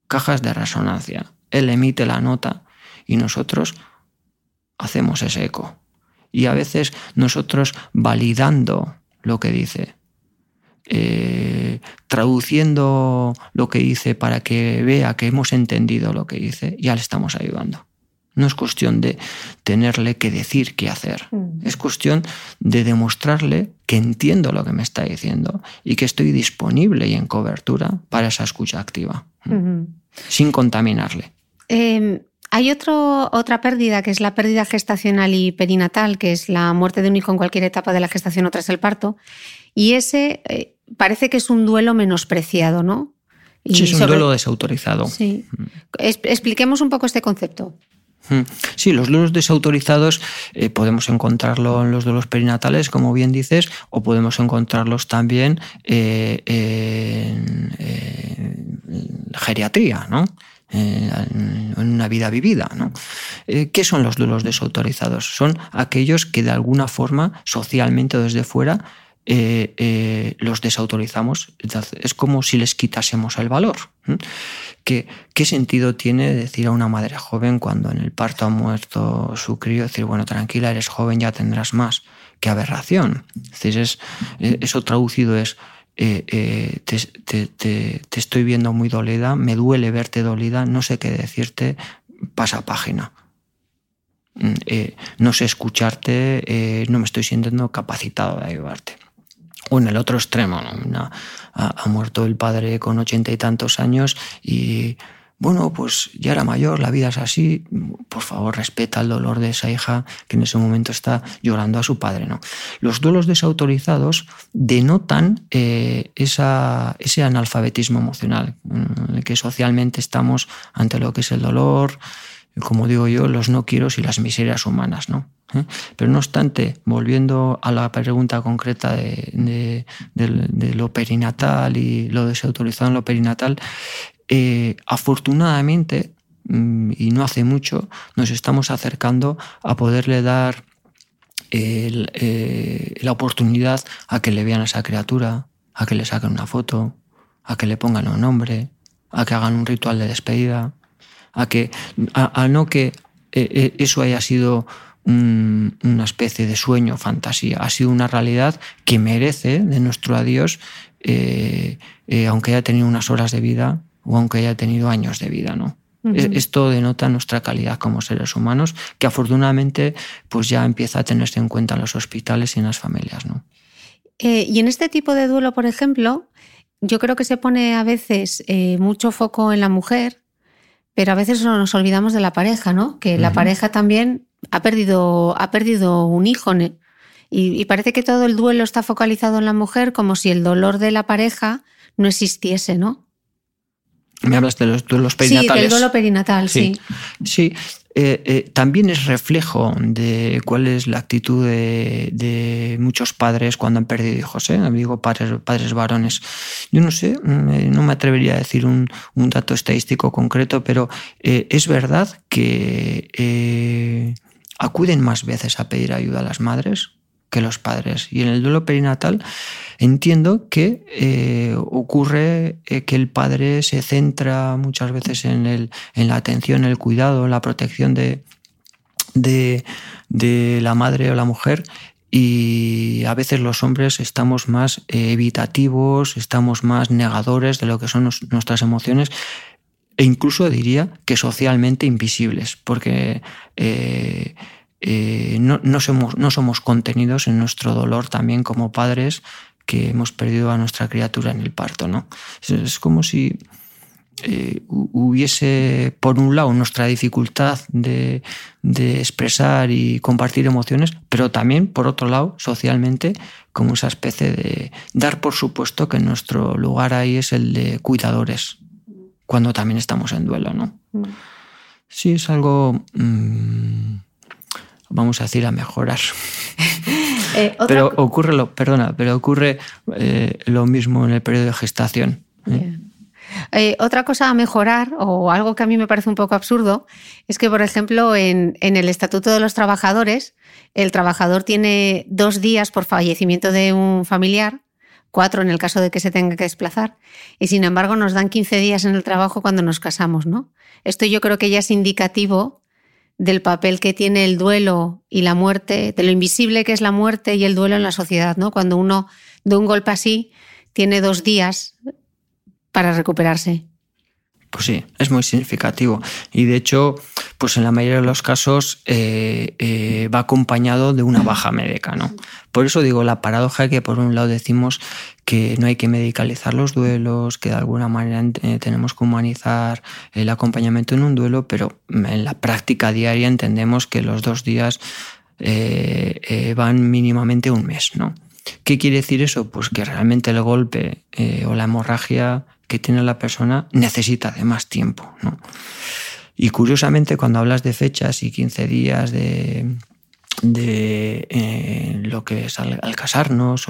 [SPEAKER 2] cajas de resonancia. Él emite la nota y nosotros hacemos ese eco. Y a veces nosotros validando lo que dice, eh, traduciendo lo que dice para que vea que hemos entendido lo que dice, ya le estamos ayudando. No es cuestión de tenerle que decir qué hacer. Mm. Es cuestión de demostrarle que entiendo lo que me está diciendo y que estoy disponible y en cobertura para esa escucha activa, sin contaminarle.
[SPEAKER 1] Em, hay otro, otra pérdida, que es la pérdida gestacional y perinatal, que es la muerte de un hijo en cualquier etapa de la gestación o tras el parto. Y ese eh, parece que es un duelo menospreciado, ¿no?
[SPEAKER 2] sí, es un duelo desautorizado.
[SPEAKER 1] Sí. expliquemos un poco este concepto.
[SPEAKER 2] Mm. Sí, los duelos desautorizados eh, podemos encontrarlo en los duelos perinatales, como bien dices, o podemos encontrarlos también eh, en, geriatría, ¿no? en una vida vivida. ¿no? Eh, ¿Qué son los duelos desautorizados? Son aquellos que de alguna forma, socialmente o desde fuera, eh, eh, los desautorizamos. Es como si les quitásemos el valor. ¿Qué, ¿Qué, sentido tiene decir a una madre joven cuando en el parto ha muerto su crío, decir, bueno, tranquila, eres joven, ya tendrás más? ¡Qué aberración! Es eso traducido es, te, te, estoy viendo muy dolida, me duele verte dolida, no sé qué decirte, pasa página. Mm, no sé escucharte, no me estoy sintiendo capacitado de ayudarte o en el otro extremo, ha, muerto el padre con ochenta y tantos años y bueno, pues ya era mayor, la vida es así, por favor respeta el dolor de esa hija que en ese momento está llorando a su padre. ¿no? Los duelos desautorizados denotan eh, ese analfabetismo emocional, en el que socialmente estamos ante lo que es el dolor, como digo yo, los no quiero y las miserias humanas. ¿no? ¿Eh? Pero no obstante, volviendo a la pregunta concreta de, lo perinatal y lo desautorizado en lo perinatal, eh, afortunadamente, mm, y no hace mucho, nos estamos acercando a poderle dar eh, la oportunidad a que le vean a esa criatura, a que le saquen una foto, a que le pongan un nombre, a que hagan un ritual de despedida, a que a no que eso haya sido una especie de sueño, fantasía. Ha sido una realidad que merece de nuestro adiós, eh, eh, aunque haya tenido unas horas de vida o aunque haya tenido años de vida, ¿no? Esto denota nuestra calidad como seres humanos, que afortunadamente pues ya empieza a tenerse en cuenta en los hospitales y en las familias. ¿no?
[SPEAKER 1] Eh, y en este tipo de duelo, por ejemplo, yo creo que se pone a veces mucho foco en la mujer, pero a veces nos olvidamos de la pareja, ¿no? Que la pareja también ha perdido, ha perdido un hijo. Y, parece que todo el duelo está focalizado en la mujer como si el dolor de la pareja no existiese, ¿no?
[SPEAKER 2] Me hablas de los duelos perinatales.
[SPEAKER 1] Sí, del duelo perinatal, sí.
[SPEAKER 2] Sí, eh, eh, también es reflejo de cuál es la actitud de, muchos padres cuando han perdido hijos, ¿eh? digo padres, padres varones. Yo no sé, mm, no me atrevería a decir un, un dato estadístico concreto, pero eh, es verdad que acuden más veces a pedir ayuda a las madres que los padres. Y en el duelo perinatal entiendo que eh, ocurre eh, que el padre se centra muchas veces en, el, en la atención, el cuidado, la protección de, de, la madre o la mujer y a veces los hombres estamos más eh, evitativos, estamos más negadores de lo que son nuestras emociones e incluso diría que socialmente invisibles, porque eh, eh, no, somos, no somos contenidos en nuestro dolor también como padres que hemos perdido a nuestra criatura en el parto. ¿no? Es, como si eh, hubiese, por un lado, nuestra dificultad de, de, expresar y compartir emociones, pero también, por otro lado, socialmente, como esa especie de dar por supuesto que nuestro lugar ahí es el de cuidadores cuando también estamos en duelo, ¿no? Mm. Sí, es algo, mm, vamos a decir, a mejorar. Eh, pero ocurre lo, perdona, pero ocurre eh, lo mismo en el periodo de gestación.
[SPEAKER 1] ¿eh? otra cosa a mejorar, o algo que a mí me parece un poco absurdo, es que, por ejemplo, en, en, el Estatuto de los Trabajadores, el trabajador tiene dos días por fallecimiento de un familiar cuatro en el caso de que se tenga que desplazar, y sin embargo nos dan 15 días en el trabajo cuando nos casamos, ¿no? Esto yo creo que ya es indicativo del papel que tiene el duelo y la muerte, de lo invisible que es la muerte y el duelo en la sociedad, ¿no? Cuando uno de un golpe así tiene dos días para recuperarse.
[SPEAKER 2] Sí, es muy significativo. Y de hecho, pues en la mayoría de los casos eh, eh, va acompañado de una baja médica. ¿no? Por eso digo la paradoja que por un lado decimos que no hay que medicalizar los duelos, que de alguna manera eh, tenemos que humanizar el acompañamiento en un duelo, pero en la práctica diaria entendemos que los dos días van mínimamente un mes. ¿no? ¿Qué quiere decir eso? Pues que realmente el golpe o la hemorragia que tiene la persona necesita de más tiempo. ¿no? Y curiosamente, cuando hablas de fechas y 15 días de, de eh, lo que es al, casarnos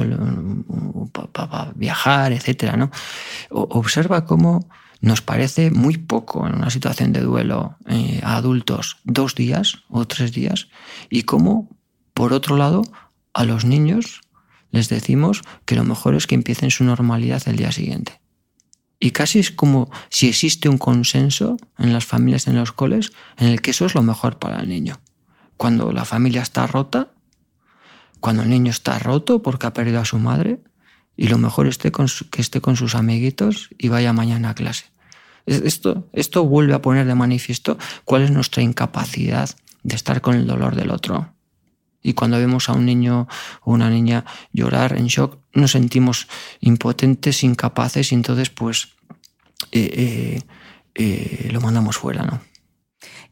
[SPEAKER 2] viajar, etcétera, ¿no? observa cómo nos parece muy poco en una situación de duelo eh, a adultos dos días o tres días y cómo, por otro lado, a los niños les decimos que lo mejor es que empiecen su normalidad el día siguiente. Y casi es como si existe un consenso en las familias, en los coles, en el que eso es lo mejor para el niño. Cuando la familia está rota, cuando el niño está roto porque ha perdido a su madre, y lo mejor esté que esté con sus amiguitos y vaya mañana a clase. Esto, esto vuelve a poner de manifiesto cuál es nuestra incapacidad de estar con el dolor del otro. Y cuando vemos a un niño o una niña llorar en shock, nos sentimos impotentes, incapaces, y entonces pues eh, eh, eh, lo mandamos fuera, ¿no?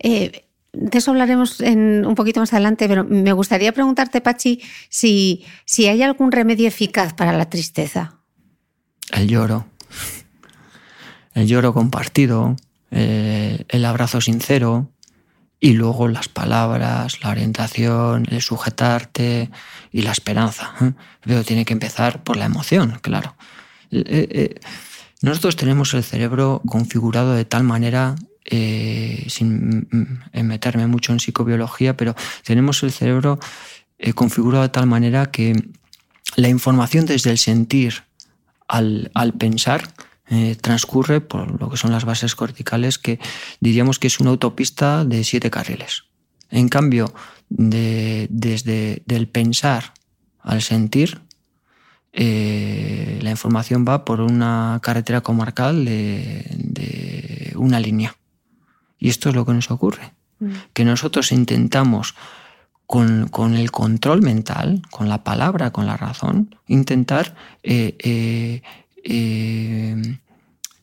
[SPEAKER 1] de eso hablaremos en, un poquito más adelante, pero me gustaría preguntarte, Pachi, si, si hay algún remedio eficaz para la tristeza.
[SPEAKER 2] El lloro. El lloro compartido, el abrazo sincero, y luego las palabras, la orientación, el sujetarte y la esperanza. ¿eh? Pero tiene que empezar por la emoción, claro. Eh, eh, nosotros tenemos el cerebro configurado de tal manera, sin meterme mucho en psicobiología, pero tenemos el cerebro configurado de tal manera que la información desde el sentir al, al pensar eh, transcurre por lo que son las bases corticales, que diríamos que es una autopista de siete carriles. En cambio, desde el pensar al sentir, eh, la información va por una carretera comarcal de, una línea. Y esto es lo que nos ocurre. Mm. Que nosotros intentamos con, el control mental, con la palabra, con la razón, intentar eh, eh,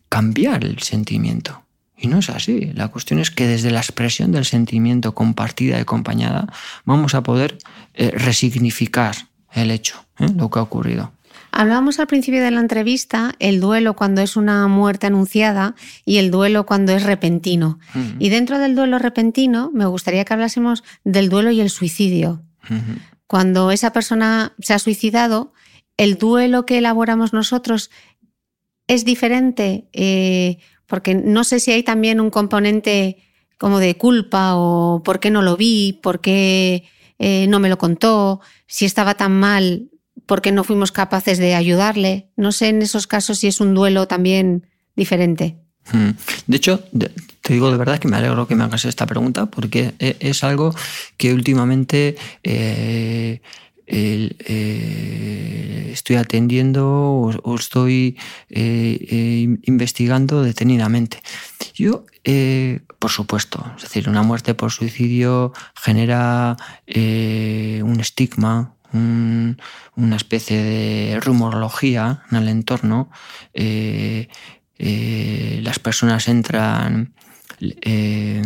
[SPEAKER 2] cambiar el sentimiento. Y no es así. La cuestión es que desde la expresión del sentimiento compartida y acompañada vamos a poder eh, resignificar el hecho, ¿eh? lo que ha ocurrido.
[SPEAKER 1] Hablábamos al principio de la entrevista el duelo cuando es una muerte anunciada y el duelo cuando es repentino. Y dentro del duelo repentino me gustaría que hablásemos del duelo y el suicidio. Cuando esa persona se ha suicidado, el duelo que elaboramos nosotros es diferente, eh, porque no sé si hay también un componente como de culpa o por qué no lo vi, por qué eh, no me lo contó, si estaba tan mal, por qué no fuimos capaces de ayudarle. No sé en esos casos si es un duelo también diferente.
[SPEAKER 2] Hmm. De hecho, te digo de verdad que me alegro que me hagas esta pregunta porque e, es algo que últimamente eh, eh, estoy atendiendo o, estoy eh, eh, investigando detenidamente. Yo, por supuesto, es decir, una muerte por suicidio genera un estigma, una especie de rumorología en el entorno. las personas entran eh,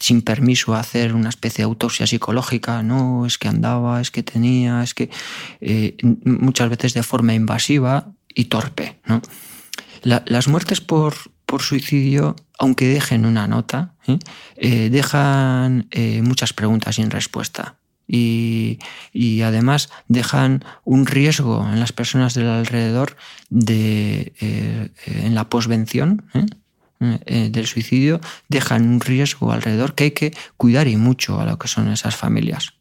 [SPEAKER 2] sin permiso a hacer una especie de autopsia psicológica, no, es que andaba, es que tenía, es que eh, muchas veces de forma invasiva y torpe. las muertes por, por, suicidio, aunque dejen una nota, ¿eh? dejan muchas preguntas sin respuesta. Y, y, además dejan un riesgo en las personas del alrededor de, en la posvención, eh, del suicidio dejan un riesgo alrededor que hay que cuidar y mucho a lo que son esas familias.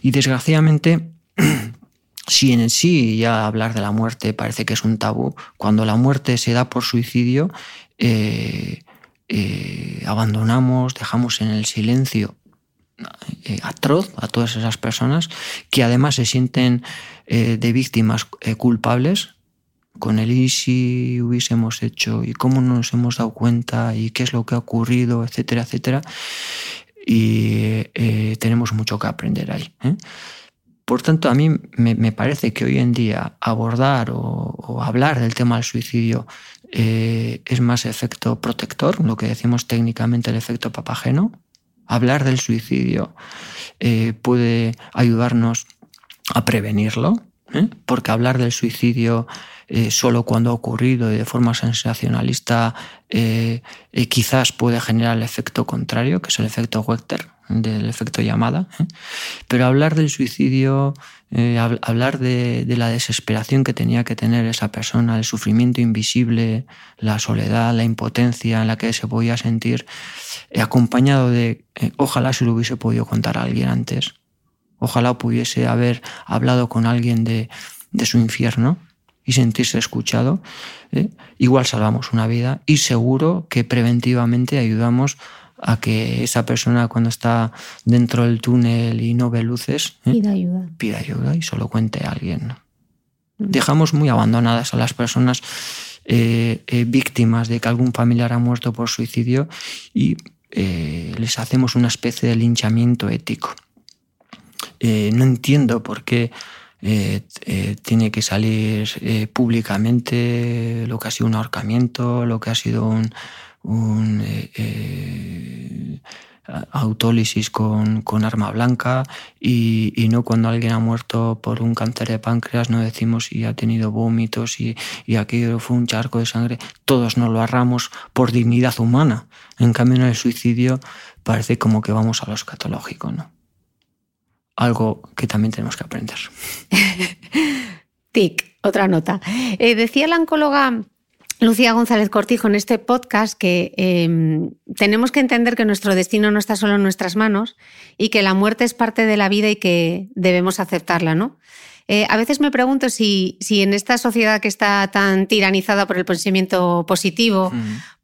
[SPEAKER 2] Y desgraciadamente, si en sí ya hablar de la muerte parece que es un tabú, cuando la muerte se da por suicidio, eh, eh, abandonamos, dejamos en el silencio atroz a todas esas personas que además se sienten de víctimas culpables con el y si hubiésemos hecho y cómo nos hemos dado cuenta y qué es lo que ha ocurrido, etcétera, etcétera. Y eh, tenemos mucho que aprender ahí. ¿eh? Por tanto, a mí me, parece que hoy en día abordar o, hablar del tema del suicidio eh, es más efecto protector, lo que decimos técnicamente el efecto papageno. Hablar del suicidio puede ayudarnos a prevenirlo, ¿eh? porque hablar del suicidio eh, solo cuando ha ocurrido y de forma sensacionalista eh, quizás puede generar el efecto contrario, que es el efecto Wechter, del efecto llamada. Pero hablar del suicidio, hablar de, la desesperación que tenía que tener esa persona, el sufrimiento invisible, la soledad, la impotencia en la que se podía sentir, acompañado de ojalá se lo hubiese podido contar a alguien antes Ojalá pudiese haber hablado con alguien de, su infierno y sentirse escuchado. ¿eh? Igual salvamos una vida y seguro que preventivamente ayudamos a que esa persona cuando está dentro del túnel y no ve luces
[SPEAKER 1] ¿eh? pida ayuda.
[SPEAKER 2] Pida ayuda y solo cuente a alguien. Mm. Dejamos muy abandonadas a las personas eh, víctimas de que algún familiar ha muerto por suicidio y les hacemos una especie de linchamiento ético. Eh, no entiendo por qué eh, eh, tiene que salir públicamente lo que ha sido un ahorcamiento, lo que ha sido un, autólisis con, arma blanca y, no cuando alguien ha muerto por un cáncer de páncreas no decimos si ha tenido vómitos y, y aquello fue un charco de sangre. Todos nos lo agarramos por dignidad humana. En cambio en el suicidio parece como que vamos a lo escatológico, ¿no? Algo que también tenemos que aprender.
[SPEAKER 1] Tic, otra nota. Eh, decía la oncóloga Lucía González Cortijo en este podcast que em, tenemos que entender que nuestro destino no está solo en nuestras manos y que la muerte es parte de la vida y que debemos aceptarla, ¿no? Eh, a veces me pregunto si, si, en esta sociedad que está tan tiranizada por el pensamiento positivo,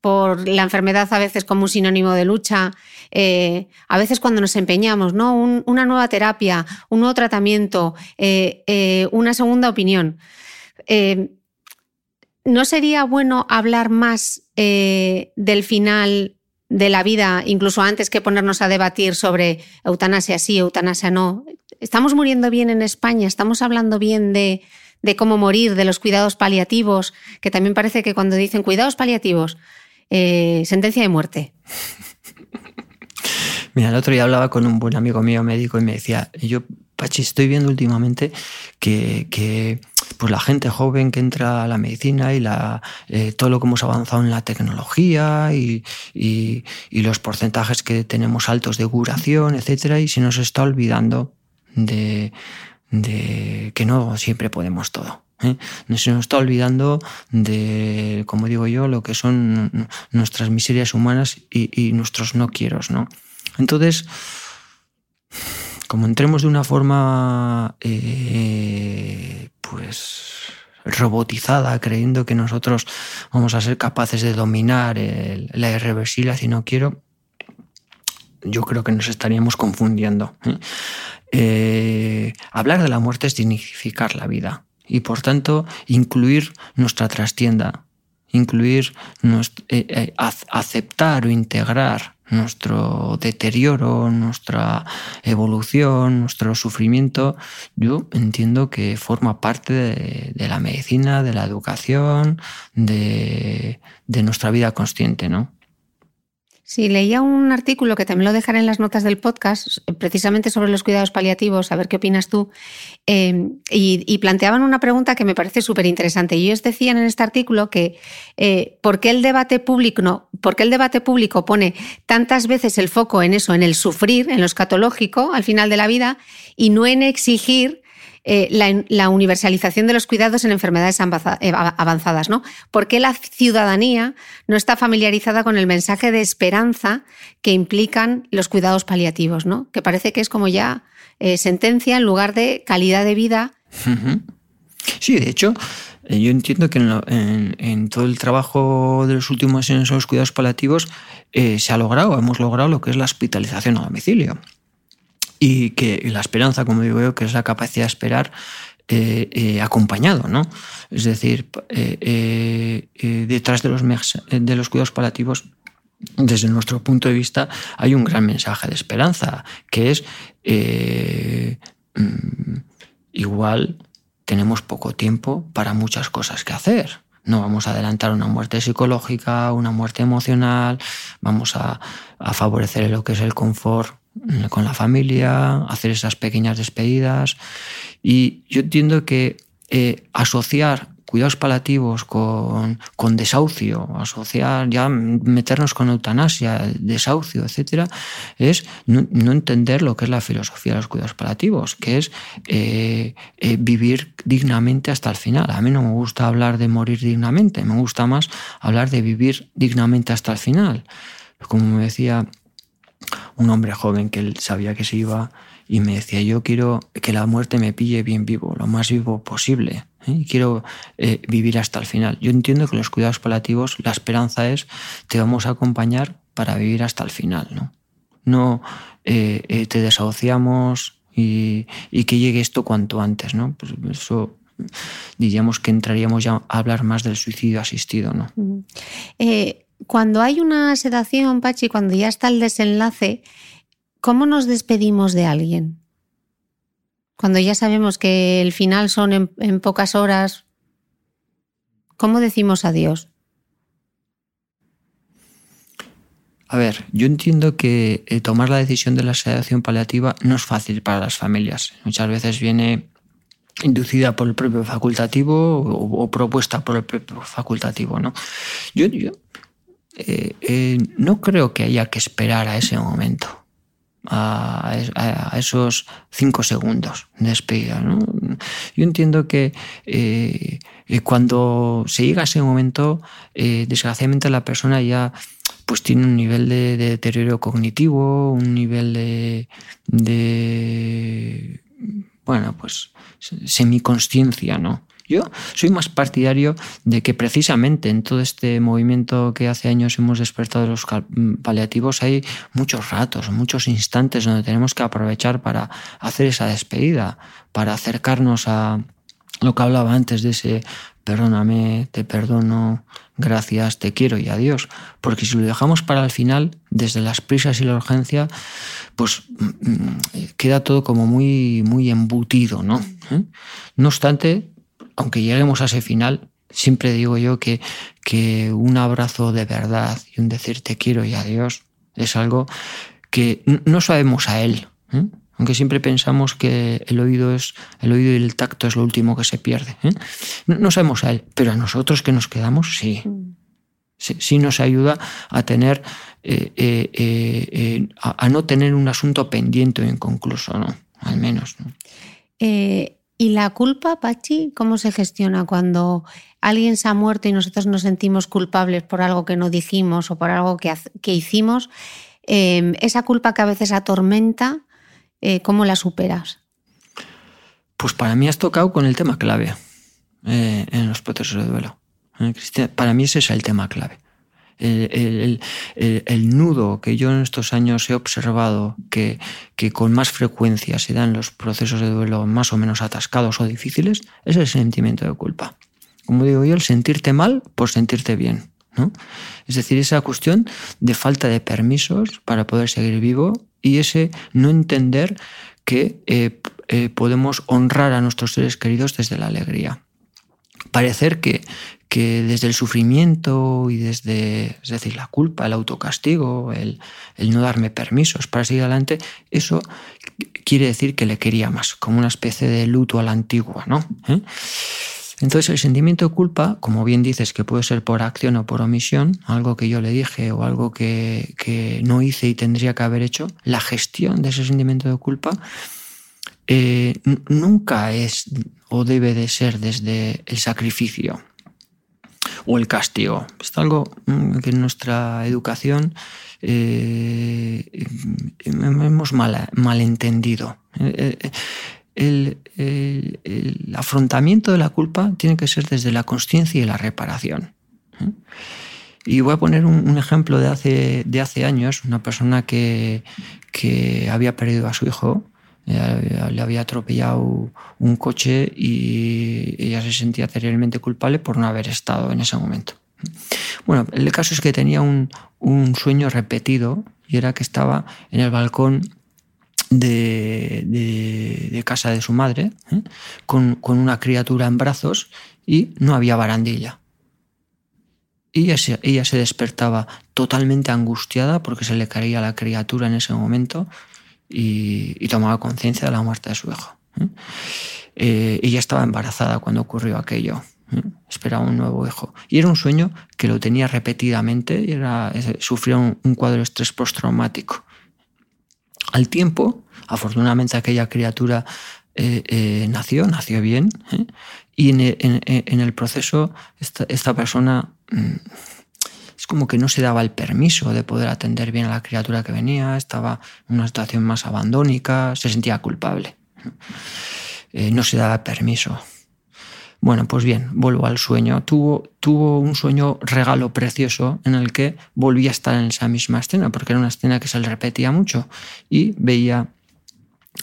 [SPEAKER 1] por la enfermedad a veces como un sinónimo de lucha, eh, a veces cuando nos empeñamos, ¿no? una nueva terapia, un nuevo tratamiento, eh, una segunda opinión. ¿No sería bueno hablar más del final de la vida, incluso antes que ponernos a debatir sobre eutanasia sí, eutanasia no. Estamos muriendo bien en España, estamos hablando bien de, cómo morir, de los cuidados paliativos, que también parece que cuando dicen cuidados paliativos, eh, sentencia de muerte.
[SPEAKER 2] Mira, el otro día hablaba con un buen amigo mío médico y me decía, yo, Pachi, estoy viendo últimamente que, pues la gente joven que entra a la medicina y eh, todo lo que hemos avanzado en la tecnología y, los porcentajes que tenemos altos de curación, etcétera, y se nos está olvidando de, que no siempre podemos todo. ¿eh? Se nos está olvidando de, como digo yo, lo que son nuestras miserias humanas y, y nuestros no quiero, ¿no? Entonces, como entremos de una forma eh, pues robotizada, creyendo que nosotros vamos a ser capaces de dominar la irreversible si no quiero, yo creo que nos estaríamos confundiendo. ¿eh? Eh, hablar de la muerte es dignificar la vida y por tanto incluir nuestra trastienda, incluir, aceptar o integrar nuestro deterioro, nuestra evolución, nuestro sufrimiento, yo entiendo que forma parte de, la medicina, de la educación, de, de nuestra vida consciente, ¿no?
[SPEAKER 1] Sí, leía un artículo que también lo dejaré en las notas del podcast, precisamente sobre los cuidados paliativos, a ver qué opinas tú, em, y, planteaban una pregunta que me parece súper interesante. Ellos decían en este artículo que eh, ¿por, qué el debate público, no, ¿por qué el debate público pone tantas veces el foco en eso, en el sufrir, en lo escatológico al final de la vida, y no en exigir eh, la, universalización de los cuidados en enfermedades eh, avanzadas, ¿no? ¿Por qué la ciudadanía no está familiarizada con el mensaje de esperanza que implican los cuidados paliativos, ¿no? Que parece que es como ya eh, sentencia en lugar de calidad de vida.
[SPEAKER 2] Sí, de hecho, yo entiendo que en, todo el trabajo de los últimos años en los cuidados paliativos se ha logrado, hemos logrado lo que es la hospitalización a domicilio y que la esperanza, como digo yo, que es la capacidad de esperar eh, eh, acompañado, ¿no? Es decir, eh, detrás de los, de los cuidados paliativos desde nuestro punto de vista, hay un gran mensaje de esperanza, que es mm, igual tenemos poco tiempo para muchas cosas que hacer. No vamos a adelantar una muerte psicológica, una muerte emocional, vamos a, a favorecer lo que es el confort con la familia, hacer esas pequeñas despedidas Y yo entiendo que eh, asociar cuidados paliativos con, con, desahucio, asociar ya meternos con eutanasia, desahucio, etcétera, es no, entender lo que es la filosofía de los cuidados paliativos, que es eh, eh, vivir dignamente hasta el final. A mí no me gusta hablar de morir dignamente, me gusta más hablar de vivir dignamente hasta el final. Como me decía un hombre joven que él sabía que se iba y me decía, yo quiero que la muerte me pille bien vivo, lo más vivo posible. ¿eh? quiero eh, vivir hasta el final. Yo entiendo que los cuidados paliativos, la esperanza es, te vamos a acompañar para vivir hasta el final, ¿no? No eh, te desahuciamos y, que llegue esto cuanto antes, ¿no? Pues eso diríamos que entraríamos ya a hablar más del suicidio asistido, ¿no?
[SPEAKER 1] Cuando hay una sedación, Pachi, cuando ya está el desenlace, ¿cómo nos despedimos de alguien? Cuando ya sabemos que el final son en, pocas horas, ¿cómo decimos adiós?
[SPEAKER 2] A ver, yo entiendo que eh, tomar la decisión de la sedación paliativa no es fácil para las familias. Muchas veces viene inducida por el propio facultativo o, propuesta por el propio facultativo. ¿no? Yo, eh, eh, no creo que haya que esperar a ese momento a, esos cinco segundos de despedida. Yo entiendo que eh, cuando se llega a ese momento, desgraciadamente la persona ya pues tiene un nivel de, deterioro cognitivo, un nivel de, de bueno, pues semiconsciencia, ¿no? Yo soy más partidario de que precisamente en todo este movimiento que hace años hemos despertado de los paliativos hay muchos ratos, muchos instantes donde tenemos que aprovechar para hacer esa despedida, para acercarnos a lo que hablaba antes de ese perdóname, te perdono, gracias, te quiero y adiós. Porque si lo dejamos para el final, desde las prisas y la urgencia, pues mm, mm, queda todo como muy, muy embutido, ¿no? ¿Eh? No obstante, aunque lleguemos a ese final, siempre digo yo que, que un abrazo de verdad y un decir te quiero y adiós es algo que no sabemos a él. ¿eh? Aunque siempre pensamos que el oído, es, el oído y el tacto es lo último que se pierde. ¿eh? No, sabemos a él, pero a nosotros que nos quedamos, sí. Sí, nos ayuda a tener eh, a, no tener un asunto pendiente o inconcluso, ¿no? Al menos. ¿no?
[SPEAKER 1] ¿Y la culpa, Pachi, cómo se gestiona cuando alguien se ha muerto y nosotros nos sentimos culpables por algo que no dijimos o por algo que, que hicimos? Em, esa culpa que a veces atormenta, eh, ¿cómo la superas?
[SPEAKER 2] Pues para mí has tocado con el tema clave eh, en los procesos de duelo. Para mí ese es el tema clave el, nudo que yo en estos años he observado que, que, con más frecuencia se dan los procesos de duelo más o menos atascados o difíciles es el sentimiento de culpa. Como digo yo, el sentirte mal por sentirte bien. ¿no? Es decir, esa cuestión de falta de permisos para poder seguir vivo y ese no entender que eh, eh, podemos honrar a nuestros seres queridos desde la alegría. Parecer que, que desde el sufrimiento y desde, es decir, la culpa, el autocastigo, el, no darme permisos para seguir adelante, eso quiere decir que le quería más, como una especie de luto a la antigua, ¿no? ¿Eh? Entonces el sentimiento de culpa, como bien dices, que puede ser por acción o por omisión, algo que yo le dije o algo que, no hice y tendría que haber hecho, la gestión de ese sentimiento de culpa eh, nunca es o debe de ser desde el sacrificio o el castigo. Es algo mm, que en nuestra educación eh, hemos mal, malentendido. Eh, eh, el, afrontamiento de la culpa tiene que ser desde la conciencia y la reparación. Y voy a poner un, ejemplo de hace, de hace años, una persona que, que había perdido a su hijo le había atropellado un coche y ella se sentía terriblemente culpable por no haber estado en ese momento. Bueno, el caso es que tenía un, sueño repetido y era que estaba en el balcón de, casa de su madre ¿eh? con, una criatura en brazos y no había barandilla. Y ella se, ella se despertaba totalmente angustiada porque se le caía la criatura en ese momento y, tomaba conciencia de la muerte de su hijo. ¿eh? Eh, ella estaba embarazada cuando ocurrió aquello. ¿eh? Esperaba un nuevo hijo. Y era un sueño que lo tenía repetidamente era, sufría un, cuadro de estrés postraumático. Al tiempo, afortunadamente aquella criatura nació, nació bien, y en el, proceso esta, persona mm, es como que no se daba el permiso de poder atender bien a la criatura que venía, estaba en una situación más abandónica, se sentía culpable. Eh, no se daba permiso. Bueno, pues bien, vuelvo al sueño. Tuvo, tuvo un sueño regalo precioso en el que volvía a estar en esa misma escena, porque era una escena que se le repetía mucho y veía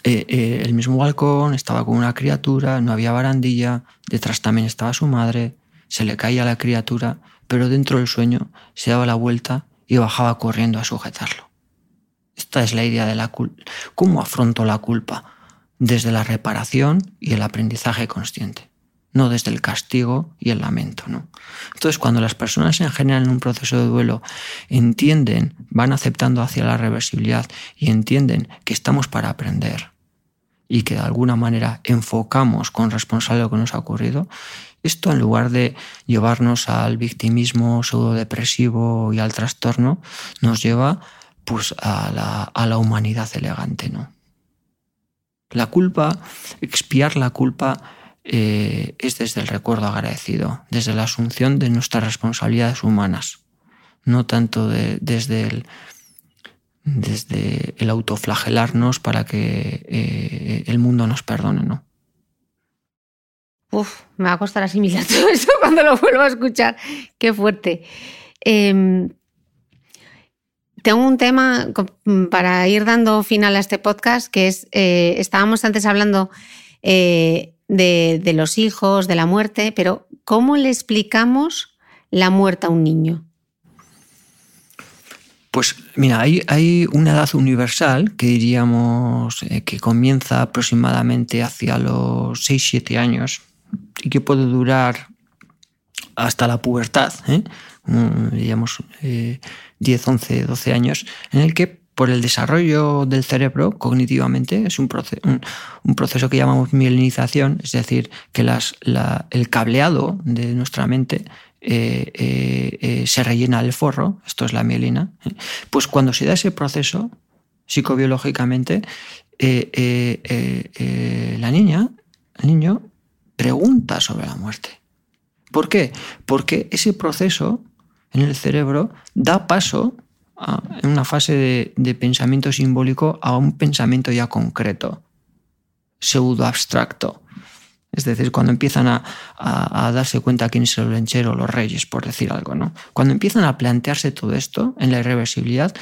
[SPEAKER 2] eh, eh, el mismo balcón, estaba con una criatura, no había barandilla, detrás también estaba su madre, se le caía la criatura, pero dentro del sueño se daba la vuelta y bajaba corriendo a sujetarlo. Esta es la idea de la culpa. ¿Cómo afronto la culpa? Desde la reparación y el aprendizaje consciente, no desde el castigo y el lamento. ¿no? Entonces, cuando las personas en general en un proceso de duelo entienden, van aceptando hacia la reversibilidad y entienden que estamos para aprender y que de alguna manera enfocamos con responsabilidad lo que nos ha ocurrido, esto, en lugar de llevarnos al victimismo pseudodepresivo y al trastorno, nos lleva pues, a, la, humanidad elegante. ¿no? La culpa, expiar la culpa, eh, es desde el recuerdo agradecido, desde la asunción de nuestras responsabilidades humanas, no tanto desde el desde el autoflagelarnos para que eh, el mundo nos perdone, ¿no?
[SPEAKER 1] Uf, me va a costar asimilar todo eso cuando lo vuelvo a escuchar. Qué fuerte. Em, tengo un tema para ir dando final a este podcast, que es, eh, estábamos antes hablando eh, de, los hijos, de la muerte, pero ¿cómo le explicamos la muerte a un niño?
[SPEAKER 2] Pues mira, hay, hay, una edad universal que diríamos eh, que comienza aproximadamente hacia los 6-7 años, y que puede durar hasta la pubertad, ¿eh? digamos 10, 11, 12 años, en el que por el desarrollo del cerebro cognitivamente es un, proceso, que llamamos mielinización, es decir, que el cableado de nuestra mente eh, eh, se rellena el forro, esto es la mielina, pues cuando se da ese proceso psicobiológicamente, la niña, el niño, pregunta sobre la muerte. ¿Por qué? Porque ese proceso en el cerebro da paso en una fase de, pensamiento simbólico a un pensamiento ya concreto, pseudo abstracto. Es decir, cuando empiezan a, darse cuenta quién es el lenchero, los reyes, por decir algo, ¿no? Cuando empiezan a plantearse todo esto en la irreversibilidad,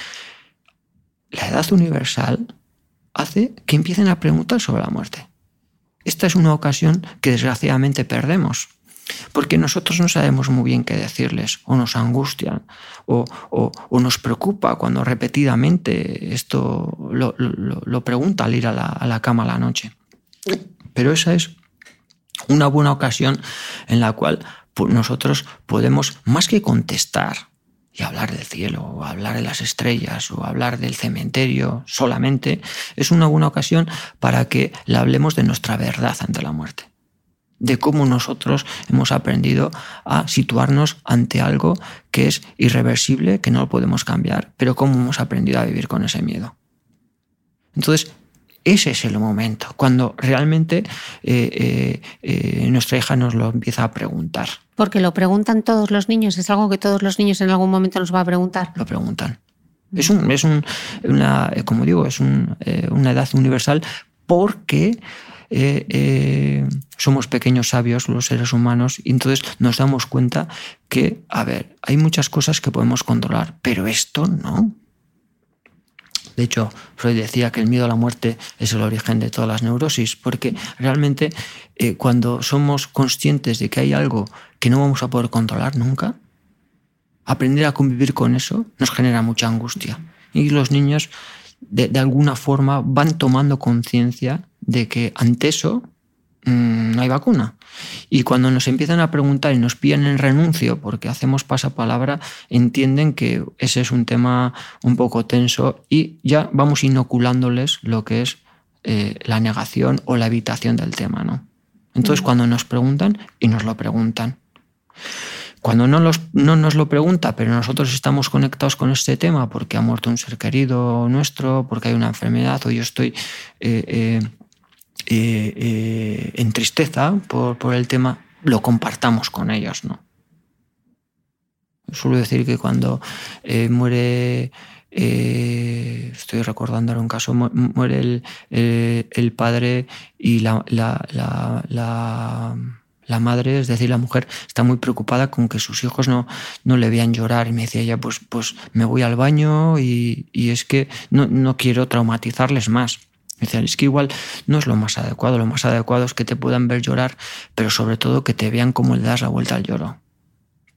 [SPEAKER 2] la edad universal hace que empiecen a preguntar sobre la muerte. Esta es una ocasión que desgraciadamente perdemos, porque nosotros no sabemos muy bien qué decirles, o nos angustian, o, nos preocupa cuando repetidamente esto lo, pregunta al ir a la, cama a la noche. Pero esa es una buena ocasión en la cual pues, nosotros podemos, más que contestar, y hablar del cielo, o hablar de las estrellas, o hablar del cementerio solamente, es una buena ocasión para que le hablemos de nuestra verdad ante la muerte. De cómo nosotros hemos aprendido a situarnos ante algo que es irreversible, que no lo podemos cambiar, pero cómo hemos aprendido a vivir con ese miedo. Entonces, ese es el momento, cuando realmente eh, eh, eh, nuestra hija nos lo empieza a preguntar.
[SPEAKER 1] Porque lo preguntan todos los niños, es algo que todos los niños en algún momento nos va a preguntar.
[SPEAKER 2] Lo preguntan. Es, un, es un, una, como digo, es una edad universal porque somos pequeños sabios los seres humanos y entonces nos damos cuenta que, a ver, hay muchas cosas que podemos controlar, pero esto no. De hecho, Freud decía que el miedo a la muerte es el origen de todas las neurosis, porque realmente eh, cuando somos conscientes de que hay algo que no vamos a poder controlar nunca, aprender a convivir con eso nos genera mucha angustia. Y los niños, de, de alguna forma, van tomando conciencia de que ante eso Mm, no hay vacuna. Y cuando nos empiezan a preguntar y nos piden el renuncio porque hacemos pasapalabra, entienden que ese es un tema un poco tenso y ya vamos inoculándoles lo que es eh, la negación o la evitación del tema, ¿no? Entonces, cuando nos preguntan, y nos lo preguntan. Cuando no, no, nos lo pregunta, pero nosotros estamos conectados con este tema porque ha muerto un ser querido nuestro, porque hay una enfermedad o yo estoy eh, eh, en tristeza por, por, el tema, lo compartamos con ellos, ¿no? Suelo decir que cuando muere eh, estoy recordando ahora un caso, muere el, eh, el, padre y la, la, la, la, madre, es decir, la mujer, está muy preocupada con que sus hijos no, no le vean llorar. Y me decía ella, pues, pues me voy al baño y, y es que no, no, quiero traumatizarles más. Es que igual no es lo más adecuado, lo más adecuado es que te puedan ver llorar, pero sobre todo que te vean cómo le das la vuelta al lloro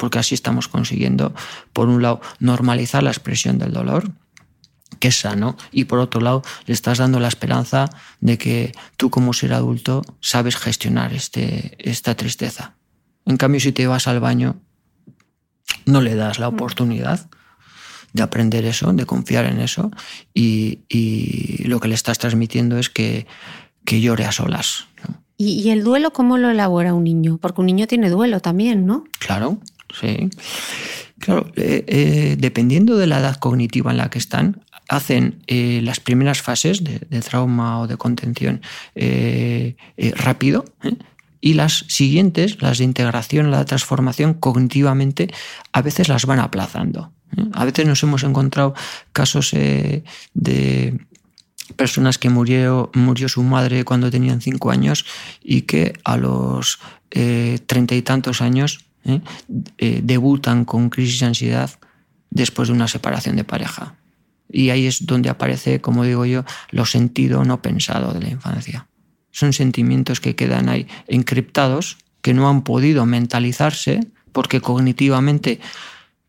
[SPEAKER 2] porque así estamos consiguiendo, por un lado, normalizar la expresión del dolor, que es sano, y por otro lado, le estás dando la esperanza de que tú como ser adulto sabes gestionar este, esta tristeza. En cambio, si te vas al baño, no le das la oportunidad de aprender eso, de confiar en eso, y, lo que le estás transmitiendo es que, que llore a solas.
[SPEAKER 1] ¿Y, el duelo cómo lo elabora un niño? Porque un niño tiene duelo también, ¿no?
[SPEAKER 2] Claro, Sí. Claro, eh, eh, dependiendo de la edad cognitiva en la que están, hacen eh, las primeras fases de, trauma o de contención rápido y las siguientes, las de integración, la de transformación, cognitivamente, a veces las van aplazando. A veces nos hemos encontrado casos de personas que murió, murió su madre cuando tenían cinco años y que a los treinta y tantos años ¿eh? Eh, debutan con crisis de ansiedad después de una separación de pareja. Y ahí es donde aparece, como digo yo, lo sentido no pensado de la infancia. Son sentimientos que quedan ahí encriptados, que no han podido mentalizarse porque cognitivamente,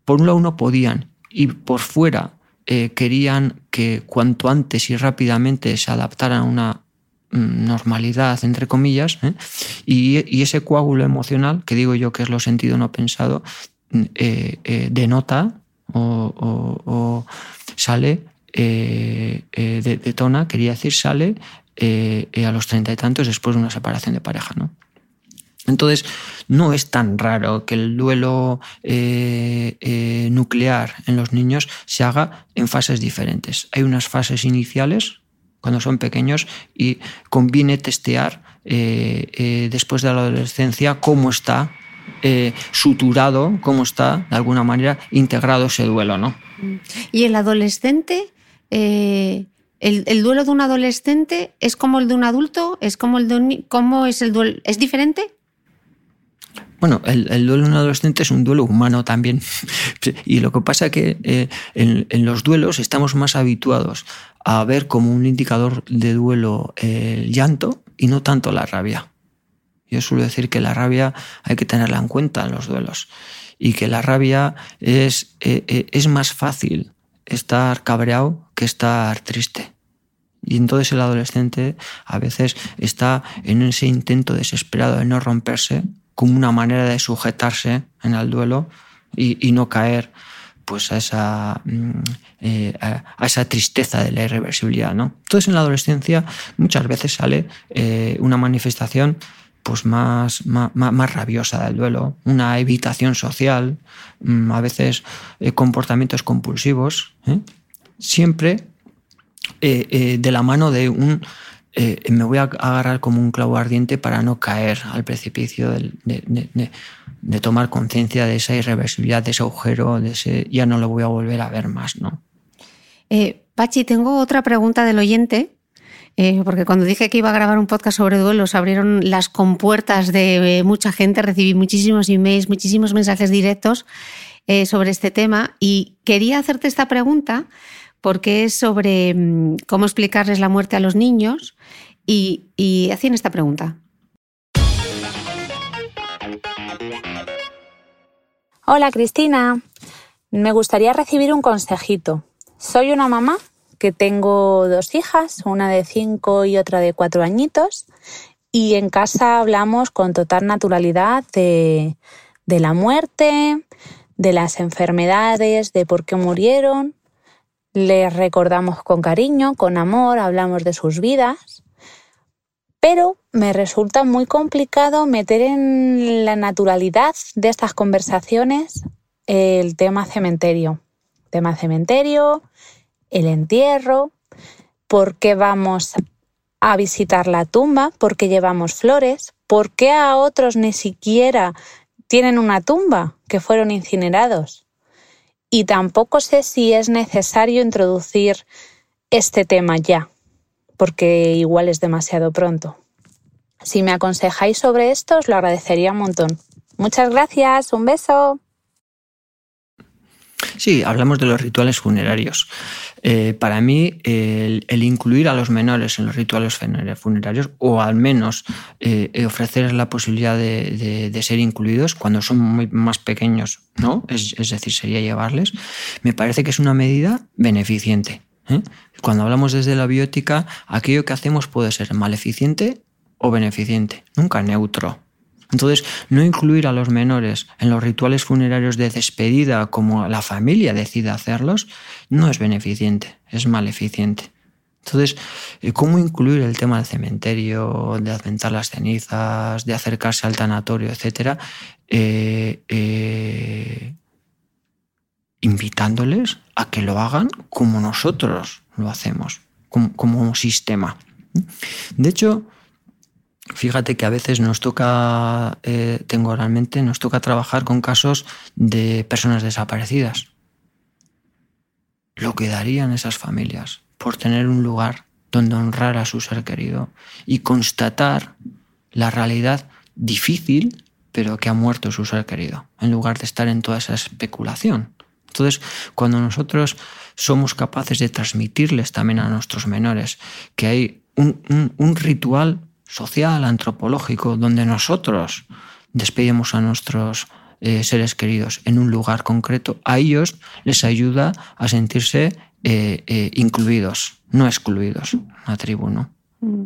[SPEAKER 2] por un lado, no podían y por fuera eh, querían que cuanto antes y rápidamente se adaptaran a una Mm, normalidad, entre comillas, ¿eh? y, ese coágulo emocional, que digo yo que es lo sentido no pensado, mm, eh, denota o, sale, detona, quería decir, sale a los treinta y tantos después de una separación de pareja. ¿no? Entonces, no es tan raro que el duelo nuclear en los niños se haga en fases diferentes. Hay unas fases iniciales, cuando son pequeños y conviene testear eh, eh, después de la adolescencia cómo está eh, suturado, cómo está de alguna manera integrado ese duelo. ¿no?
[SPEAKER 1] ¿Y el adolescente? El, duelo de un adolescente es como el de un adulto? ¿Es como el de un, ¿Cómo es el duelo? ¿Es diferente?
[SPEAKER 2] Bueno, el, duelo de un adolescente es un duelo humano también. y lo que pasa es que en, los duelos estamos más habituados a ver como un indicador de duelo el llanto y no tanto la rabia. Yo suelo decir que la rabia hay que tenerla en cuenta en los duelos y que la rabia es, eh, eh, es más fácil estar cabreado que estar triste. Y entonces el adolescente a veces está en ese intento desesperado de no romperse como una manera de sujetarse en el duelo y, no caer pues a esa, mm, eh, a esa tristeza de la irreversibilidad. ¿no? Entonces en la adolescencia muchas veces sale eh, una manifestación pues más, más, rabiosa del duelo, una evitación social, mm, a veces eh, comportamientos compulsivos, siempre de la mano de un eh, me voy a agarrar como un clavo ardiente para no caer al precipicio de, tomar conciencia de esa irreversibilidad, de ese agujero, de ese ya no lo voy a volver a ver más, ¿no?
[SPEAKER 1] Eh, Pachi, tengo otra pregunta del oyente. Eh, porque cuando dije que iba a grabar un podcast sobre duelos, abrieron las compuertas de mucha gente, recibí muchísimos emails, muchísimos mensajes directos sobre este tema y quería hacerte esta pregunta porque es sobre mm, cómo explicarles la muerte a los niños y, hacían esta pregunta.
[SPEAKER 5] Hola Cristina, me gustaría recibir un consejito. Soy una mamá que tengo dos hijas, una de cinco y otra de cuatro añitos, y en casa hablamos con total naturalidad de, de la muerte, de las enfermedades, de por qué murieron, les recordamos con cariño, con amor, hablamos de sus vidas, pero me resulta muy complicado meter en la naturalidad de estas conversaciones el tema cementerio. Tema cementerio, el entierro, por qué vamos a visitar la tumba, por qué llevamos flores, por qué a otros ni siquiera tienen una tumba, que fueron incinerados. Y tampoco sé si es necesario introducir este tema ya, porque igual es demasiado pronto. Si me aconsejáis sobre esto, os lo agradecería un montón. Muchas gracias, un beso.
[SPEAKER 2] Sí, hablamos de los rituales funerarios. Eh, para mí, el, incluir a los menores en los rituales funerarios, o al menos eh, ofrecerles la posibilidad de, ser incluidos cuando son muy más pequeños, ¿no? Es, decir, sería llevarles, me parece que es una medida beneficiente. ¿eh? Cuando hablamos desde la biótica, aquello que hacemos puede ser maleficiente o beneficiente, nunca neutro. Entonces, no incluir a los menores en los rituales funerarios de despedida como la familia decide hacerlos, no es beneficiente, es maleficiente. Entonces, eh, ¿cómo incluir el tema del cementerio, de adventar las cenizas, de acercarse al tanatorio, etcétera? Eh, eh, invitándoles a que lo hagan como nosotros lo hacemos, como, como un sistema. De hecho, Fíjate que a veces nos toca, eh, tengo realmente, nos toca trabajar con casos de personas desaparecidas. Lo que darían esas familias por tener un lugar donde honrar a su ser querido y constatar la realidad difícil, pero que ha muerto su ser querido, en lugar de estar en toda esa especulación. Entonces, cuando nosotros somos capaces de transmitirles también a nuestros menores que hay un ritual social, antropológico, donde nosotros despedimos a nuestros eh, seres queridos en un lugar concreto, a ellos les ayuda a sentirse eh, eh, incluidos, no excluidos, una tribu, ¿no? Mm.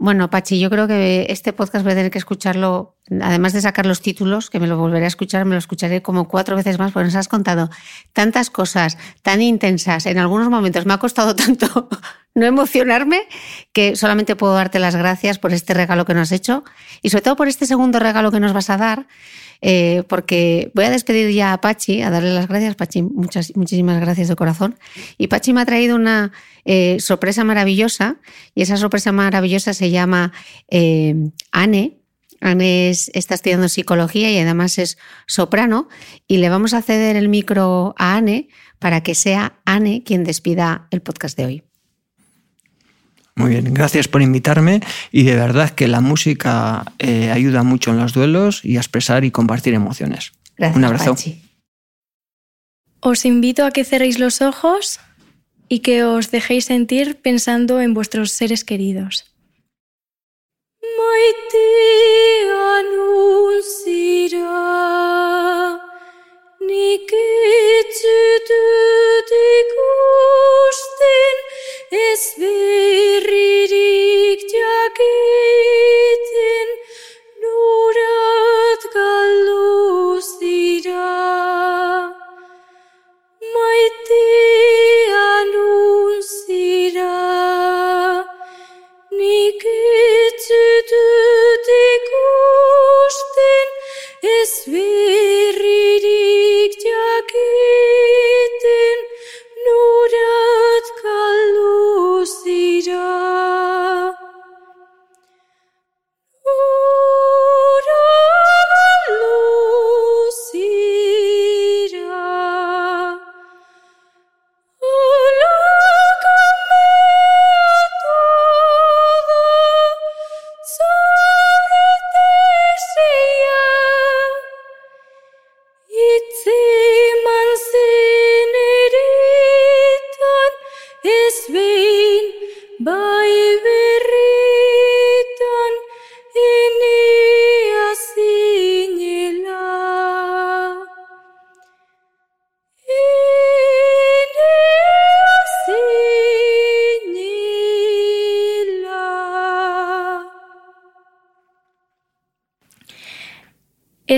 [SPEAKER 1] Bueno, Pachi, yo creo que este podcast voy a tener que escucharlo, además de sacar los títulos, que me lo volveré a escuchar, me lo escucharé como cuatro veces más, porque nos has contado tantas cosas tan intensas. En algunos momentos me ha costado tanto no emocionarme que solamente puedo darte las gracias por este regalo que nos has hecho y sobre todo por este segundo regalo que nos vas a dar, eh, porque voy a despedir ya a Pachi, a darle las gracias. Pachi, muchas, muchísimas gracias de corazón. Y Pachi me ha traído una eh, sorpresa maravillosa y esa sorpresa maravillosa se llama eh, Anne. Anne está estudiando psicología y además es soprano y le vamos a ceder el micro a Anne para que sea Anne quien despida el podcast de hoy.
[SPEAKER 2] Muy bien, gracias por invitarme y de verdad que la música eh, ayuda mucho en los duelos y a expresar y compartir emociones.
[SPEAKER 1] Gracias,
[SPEAKER 2] Un abrazo.
[SPEAKER 6] Os invito a que cerréis los ojos y que os dejéis sentir pensando en vuestros seres queridos. Nik etzutut ikusten ez berririk jakiten nurat.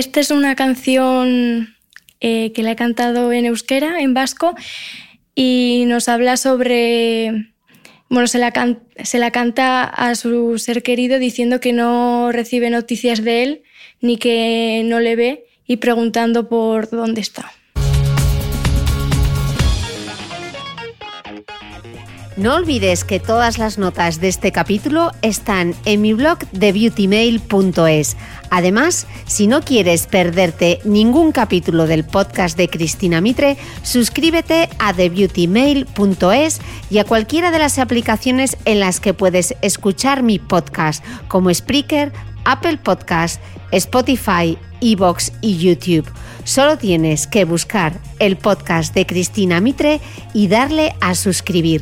[SPEAKER 6] Esta es una canción eh, que la he cantado en euskera, en vasco, y nos habla sobre bueno, se la, se la canta a su ser querido diciendo que no recibe noticias de él ni que no le ve y preguntando por dónde está.
[SPEAKER 1] No olvides que todas las notas de este capítulo están en mi blog de beautymail.es. Además, si no quieres perderte ningún capítulo del podcast de Cristina Mitre, suscríbete a thebeautymail.es y a cualquiera de las aplicaciones en las que puedes escuchar mi podcast, como Spreaker, Apple Podcast, Spotify, Evox y YouTube. Solo tienes que buscar el podcast de Cristina Mitre y darle a suscribir.